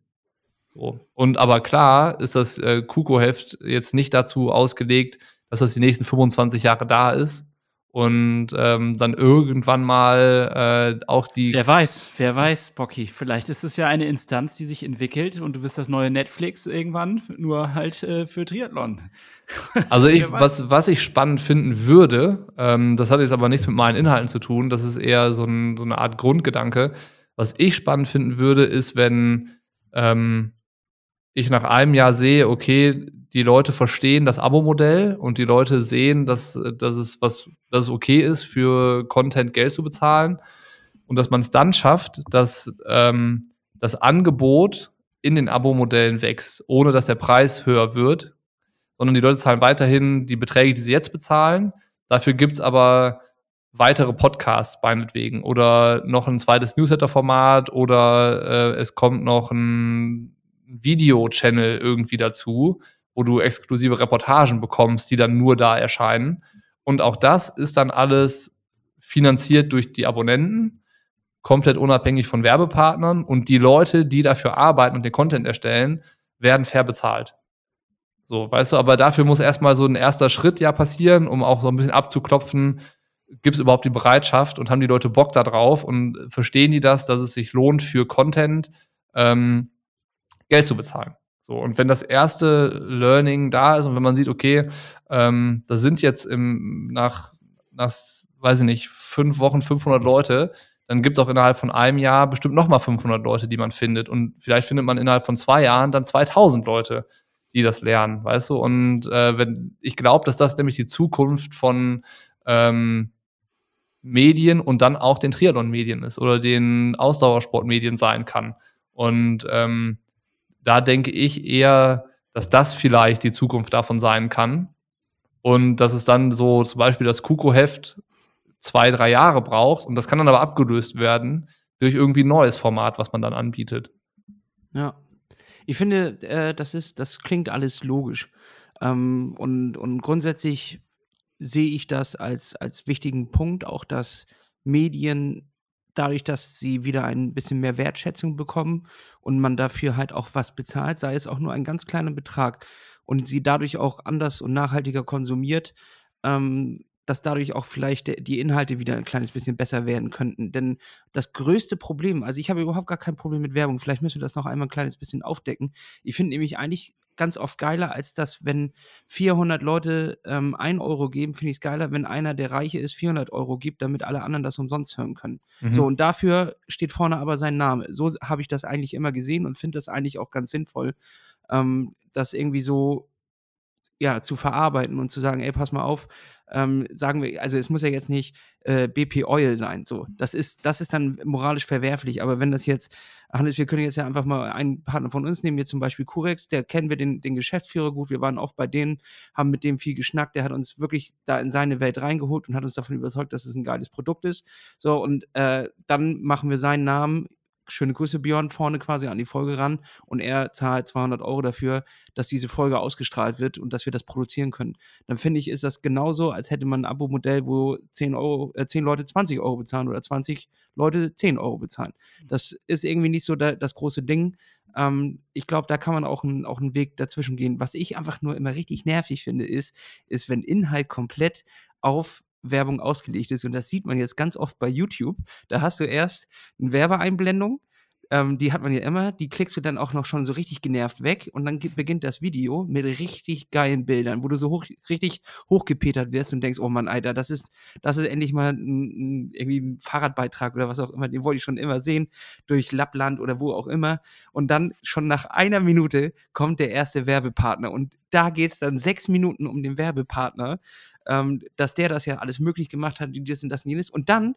So. Und aber klar ist das äh, Kuko-Heft jetzt nicht dazu ausgelegt, dass das die nächsten 25 Jahre da ist und ähm, dann irgendwann mal äh, auch die. Wer weiß, wer weiß, Bocky. Vielleicht ist es ja eine Instanz, die sich entwickelt und du bist das neue Netflix irgendwann, nur halt äh, für Triathlon. [LAUGHS] Also ich, was, was ich spannend finden würde, ähm, das hat jetzt aber nichts mit meinen Inhalten zu tun, das ist eher so, ein, so eine Art Grundgedanke. Was ich spannend finden würde, ist, wenn ähm, ich nach einem Jahr sehe, okay, die Leute verstehen das Abo-Modell und die Leute sehen, dass, dass, es was, dass es okay ist, für Content Geld zu bezahlen und dass man es dann schafft, dass ähm, das Angebot in den Abo-Modellen wächst, ohne dass der Preis höher wird, sondern die Leute zahlen weiterhin die Beträge, die sie jetzt bezahlen. Dafür gibt es aber weitere Podcasts meinetwegen oder noch ein zweites Newsletter-Format oder äh, es kommt noch ein Video-Channel irgendwie dazu, wo du exklusive Reportagen bekommst, die dann nur da erscheinen. Und auch das ist dann alles finanziert durch die Abonnenten, komplett unabhängig von Werbepartnern. Und die Leute, die dafür arbeiten und den Content erstellen, werden fair bezahlt. So, weißt du, aber dafür muss erstmal so ein erster Schritt ja passieren, um auch so ein bisschen abzuklopfen, gibt es überhaupt die Bereitschaft und haben die Leute Bock da drauf und verstehen die das, dass es sich lohnt für Content, ähm, Geld zu bezahlen. So, und wenn das erste Learning da ist und wenn man sieht, okay, ähm, da sind jetzt im, nach, nach, weiß ich nicht, fünf Wochen 500 Leute, dann gibt es auch innerhalb von einem Jahr bestimmt nochmal 500 Leute, die man findet. Und vielleicht findet man innerhalb von zwei Jahren dann 2000 Leute, die das lernen, weißt du? Und äh, wenn ich glaube, dass das nämlich die Zukunft von ähm, Medien und dann auch den Triathlon-Medien ist oder den Ausdauersportmedien sein kann. Und ähm, da denke ich eher, dass das vielleicht die Zukunft davon sein kann. Und dass es dann so zum Beispiel das Kuko-Heft zwei, drei Jahre braucht. Und das kann dann aber abgelöst werden durch irgendwie ein neues Format, was man dann anbietet. Ja. Ich finde, äh, das ist, das klingt alles logisch. Ähm, und, und grundsätzlich sehe ich das als, als wichtigen Punkt, auch dass Medien dadurch, dass sie wieder ein bisschen mehr Wertschätzung bekommen und man dafür halt auch was bezahlt, sei es auch nur ein ganz kleiner Betrag und sie dadurch auch anders und nachhaltiger konsumiert, ähm, dass dadurch auch vielleicht die Inhalte wieder ein kleines bisschen besser werden könnten. Denn das größte Problem, also ich habe überhaupt gar kein Problem mit Werbung, vielleicht müssen wir das noch einmal ein kleines bisschen aufdecken. Ich finde nämlich eigentlich ganz oft geiler, als das, wenn 400 Leute ähm, 1 Euro geben, finde ich es geiler, wenn einer, der Reiche ist, 400 Euro gibt, damit alle anderen das umsonst hören können. Mhm. So, und dafür steht vorne aber sein Name. So habe ich das eigentlich immer gesehen und finde das eigentlich auch ganz sinnvoll, ähm, das irgendwie so ja, zu verarbeiten und zu sagen, ey, pass mal auf, ähm, sagen wir, also es muss ja jetzt nicht äh, BP Oil sein, so. Das ist, das ist dann moralisch verwerflich, aber wenn das jetzt, Hannes, wir können jetzt ja einfach mal einen Partner von uns nehmen, hier zum Beispiel Curex, der kennen wir den, den Geschäftsführer gut, wir waren oft bei denen, haben mit dem viel geschnackt, der hat uns wirklich da in seine Welt reingeholt und hat uns davon überzeugt, dass es ein geiles Produkt ist. So, und äh, dann machen wir seinen Namen schöne Grüße Björn vorne quasi an die Folge ran und er zahlt 200 Euro dafür, dass diese Folge ausgestrahlt wird und dass wir das produzieren können. Dann finde ich, ist das genauso, als hätte man ein Abo-Modell, wo 10, Euro, äh, 10 Leute 20 Euro bezahlen oder 20 Leute 10 Euro bezahlen. Das ist irgendwie nicht so da, das große Ding. Ähm, ich glaube, da kann man auch, ein, auch einen Weg dazwischen gehen. Was ich einfach nur immer richtig nervig finde, ist, ist, wenn Inhalt komplett auf Werbung ausgelegt ist. Und das sieht man jetzt ganz oft bei YouTube. Da hast du erst eine Werbeeinblendung, ähm, die hat man ja immer, die klickst du dann auch noch schon so richtig genervt weg und dann beginnt das Video mit richtig geilen Bildern, wo du so hoch, richtig hochgepetert wirst und denkst, oh Mann, Alter, das ist, das ist endlich mal ein, irgendwie ein Fahrradbeitrag oder was auch immer, den wollte ich schon immer sehen, durch Lappland oder wo auch immer. Und dann schon nach einer Minute kommt der erste Werbepartner und da geht es dann sechs Minuten um den Werbepartner ähm, dass der das ja alles möglich gemacht hat, die das und das und jenes. Und dann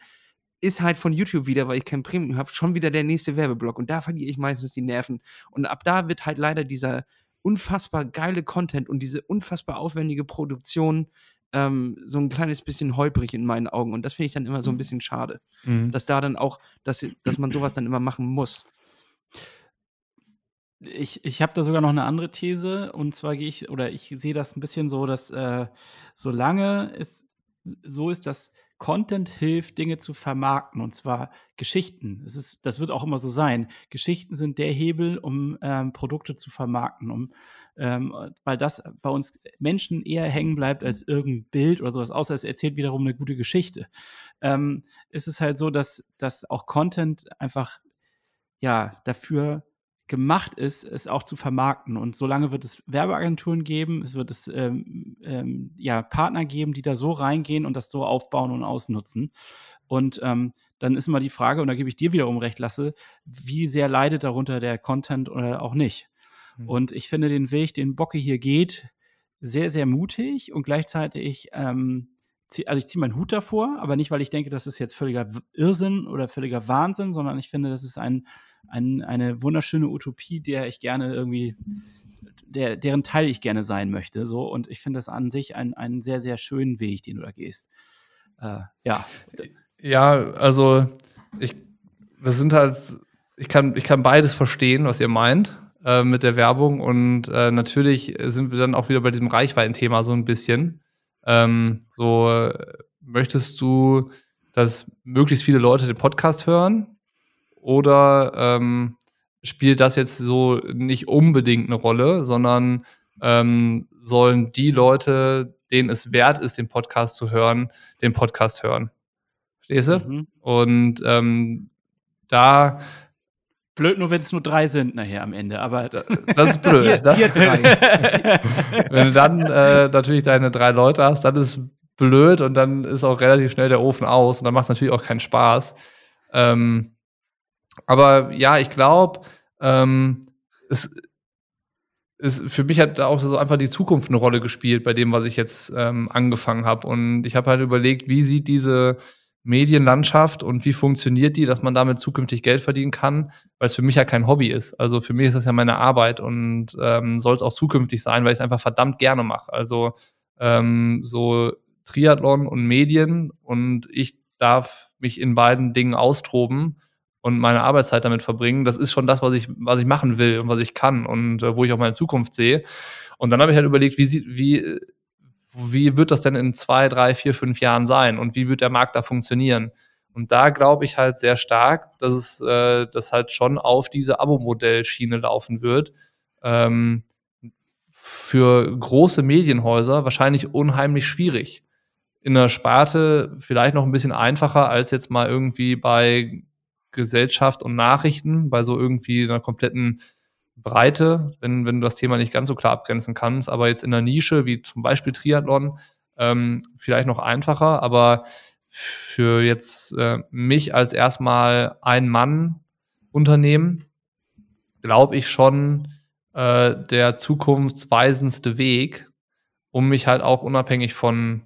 ist halt von YouTube wieder, weil ich kein Premium habe, schon wieder der nächste Werbeblock. Und da verliere ich meistens die Nerven. Und ab da wird halt leider dieser unfassbar geile Content und diese unfassbar aufwendige Produktion ähm, so ein kleines bisschen holprig in meinen Augen. Und das finde ich dann immer so ein bisschen schade. Mhm. Dass da dann auch, dass, dass man sowas dann immer machen muss ich, ich habe da sogar noch eine andere These und zwar gehe ich oder ich sehe das ein bisschen so, dass äh, solange es so ist, dass Content hilft, Dinge zu vermarkten und zwar Geschichten. Es ist, das wird auch immer so sein. Geschichten sind der Hebel, um ähm, Produkte zu vermarkten, um, ähm, weil das bei uns Menschen eher hängen bleibt als irgendein Bild oder sowas, außer es erzählt wiederum eine gute Geschichte. Ähm, ist es halt so, dass, dass auch Content einfach ja dafür gemacht ist, es auch zu vermarkten. Und solange wird es Werbeagenturen geben, es wird es ähm, ähm, ja, Partner geben, die da so reingehen und das so aufbauen und ausnutzen. Und ähm, dann ist immer die Frage, und da gebe ich dir wiederum recht, Lasse, wie sehr leidet darunter der Content oder auch nicht. Mhm. Und ich finde den Weg, den Bocke hier geht, sehr, sehr mutig und gleichzeitig ähm, also ich ziehe meinen Hut davor, aber nicht, weil ich denke, das ist jetzt völliger Irrsinn oder völliger Wahnsinn, sondern ich finde, das ist ein, ein, eine wunderschöne Utopie, der ich gerne irgendwie, der, deren Teil ich gerne sein möchte. So, und ich finde das an sich einen, einen sehr, sehr schönen Weg, den du da gehst. Äh, ja. Ja, also ich, das sind halt, ich kann, ich kann beides verstehen, was ihr meint äh, mit der Werbung. Und äh, natürlich sind wir dann auch wieder bei diesem Reichweitenthema so ein bisschen. Ähm, so möchtest du, dass möglichst viele Leute den Podcast hören? Oder ähm, spielt das jetzt so nicht unbedingt eine Rolle, sondern ähm, sollen die Leute, denen es wert ist, den Podcast zu hören, den Podcast hören? Verstehst du? Mhm. Und ähm, da Blöd nur, wenn es nur drei sind nachher am Ende, aber. Das ist blöd. drei. [LAUGHS] wenn du dann äh, natürlich deine drei Leute hast, dann ist blöd und dann ist auch relativ schnell der Ofen aus und dann macht es natürlich auch keinen Spaß. Ähm, aber ja, ich glaube, ähm, es ist, für mich hat da auch so einfach die Zukunft eine Rolle gespielt bei dem, was ich jetzt ähm, angefangen habe. Und ich habe halt überlegt, wie sieht diese Medienlandschaft und wie funktioniert die, dass man damit zukünftig Geld verdienen kann, weil es für mich ja kein Hobby ist. Also für mich ist das ja meine Arbeit und ähm, soll es auch zukünftig sein, weil ich es einfach verdammt gerne mache. Also ähm, so Triathlon und Medien und ich darf mich in beiden Dingen austoben und meine Arbeitszeit damit verbringen. Das ist schon das, was ich, was ich machen will und was ich kann und äh, wo ich auch meine Zukunft sehe. Und dann habe ich halt überlegt, wie, sieht, wie wie wird das denn in zwei, drei, vier, fünf Jahren sein und wie wird der Markt da funktionieren? Und da glaube ich halt sehr stark, dass es äh, das halt schon auf diese Abo-Modell-Schiene laufen wird. Ähm, für große Medienhäuser wahrscheinlich unheimlich schwierig. in der Sparte vielleicht noch ein bisschen einfacher als jetzt mal irgendwie bei Gesellschaft und Nachrichten, bei so irgendwie einer kompletten Breite, wenn, wenn du das Thema nicht ganz so klar abgrenzen kannst, aber jetzt in der Nische, wie zum Beispiel Triathlon, ähm, vielleicht noch einfacher, aber für jetzt äh, mich als erstmal ein Mann-Unternehmen glaube ich schon äh, der zukunftsweisendste Weg, um mich halt auch unabhängig von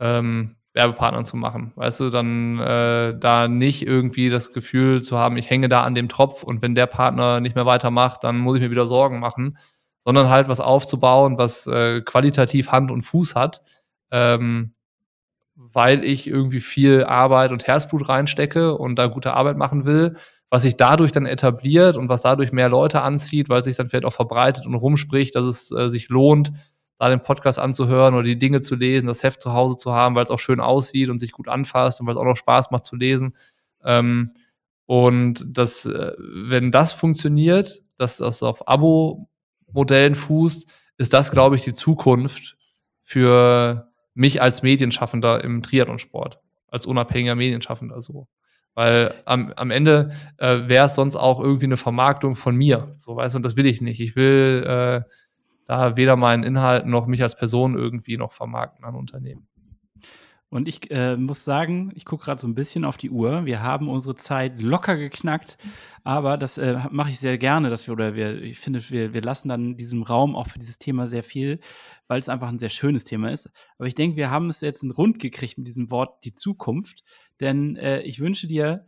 ähm, Werbepartnern zu machen. Weißt du, dann äh, da nicht irgendwie das Gefühl zu haben, ich hänge da an dem Tropf und wenn der Partner nicht mehr weitermacht, dann muss ich mir wieder Sorgen machen, sondern halt was aufzubauen, was äh, qualitativ Hand und Fuß hat, ähm, weil ich irgendwie viel Arbeit und Herzblut reinstecke und da gute Arbeit machen will, was sich dadurch dann etabliert und was dadurch mehr Leute anzieht, weil sich dann vielleicht auch verbreitet und rumspricht, dass es äh, sich lohnt, da den Podcast anzuhören oder die Dinge zu lesen, das Heft zu Hause zu haben, weil es auch schön aussieht und sich gut anfasst und weil es auch noch Spaß macht zu lesen. Ähm, und das, äh, wenn das funktioniert, dass das auf Abo-Modellen fußt, ist das, glaube ich, die Zukunft für mich als Medienschaffender im Triathlonsport, als unabhängiger Medienschaffender so. Weil am, am Ende äh, wäre es sonst auch irgendwie eine Vermarktung von mir. So, weißt du, und das will ich nicht. Ich will äh, da weder meinen Inhalt noch mich als Person irgendwie noch vermarkten an Unternehmen. Und ich äh, muss sagen, ich gucke gerade so ein bisschen auf die Uhr. Wir haben unsere Zeit locker geknackt, aber das äh, mache ich sehr gerne, dass wir, oder wir, ich finde, wir, wir lassen dann diesem Raum auch für dieses Thema sehr viel, weil es einfach ein sehr schönes Thema ist. Aber ich denke, wir haben es jetzt rund gekriegt mit diesem Wort die Zukunft. Denn äh, ich wünsche dir,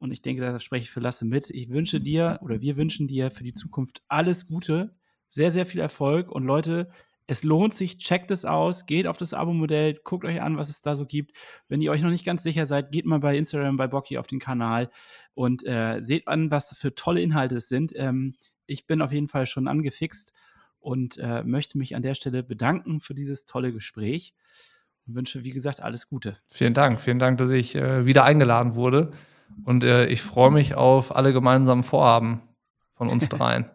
und ich denke, da spreche ich für Lasse mit, ich wünsche dir oder wir wünschen dir für die Zukunft alles Gute sehr, sehr viel Erfolg und Leute, es lohnt sich, checkt es aus, geht auf das Abo-Modell, guckt euch an, was es da so gibt. Wenn ihr euch noch nicht ganz sicher seid, geht mal bei Instagram, bei Bocky auf den Kanal und äh, seht an, was für tolle Inhalte es sind. Ähm, ich bin auf jeden Fall schon angefixt und äh, möchte mich an der Stelle bedanken für dieses tolle Gespräch und wünsche, wie gesagt, alles Gute. Vielen Dank, vielen Dank, dass ich äh, wieder eingeladen wurde und äh, ich freue mich auf alle gemeinsamen Vorhaben von uns dreien.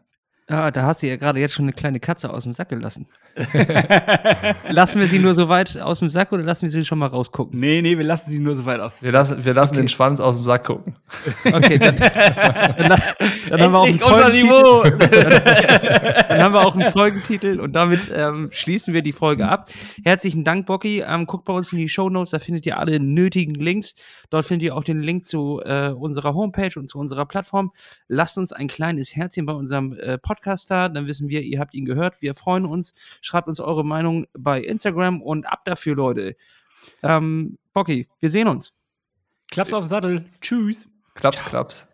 Ah, da hast du ja gerade jetzt schon eine kleine Katze aus dem Sack gelassen. [LAUGHS] lassen wir sie nur so weit aus dem Sack oder lassen wir sie schon mal rausgucken? Nee, nee, wir lassen sie nur so weit aus. Wir lassen, wir lassen okay. den Schwanz aus dem Sack gucken. Okay, dann, dann, dann haben wir auch einen Folgentitel. [LAUGHS] dann haben wir auch einen Folgentitel und damit ähm, schließen wir die Folge ab. Herzlichen Dank, Bocky. Ähm, guckt bei uns in die Show Notes, da findet ihr alle nötigen Links. Dort findet ihr auch den Link zu äh, unserer Homepage und zu unserer Plattform. Lasst uns ein kleines Herzchen bei unserem äh, Podcast da, dann wissen wir, ihr habt ihn gehört. Wir freuen uns. Schreibt uns eure Meinung bei Instagram und ab dafür, Leute. Ähm, Bocky, wir sehen uns. Klaps auf den Sattel. Tschüss. Klaps, klaps.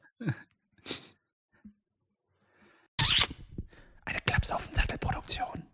Eine Klaps auf den Sattel Produktion.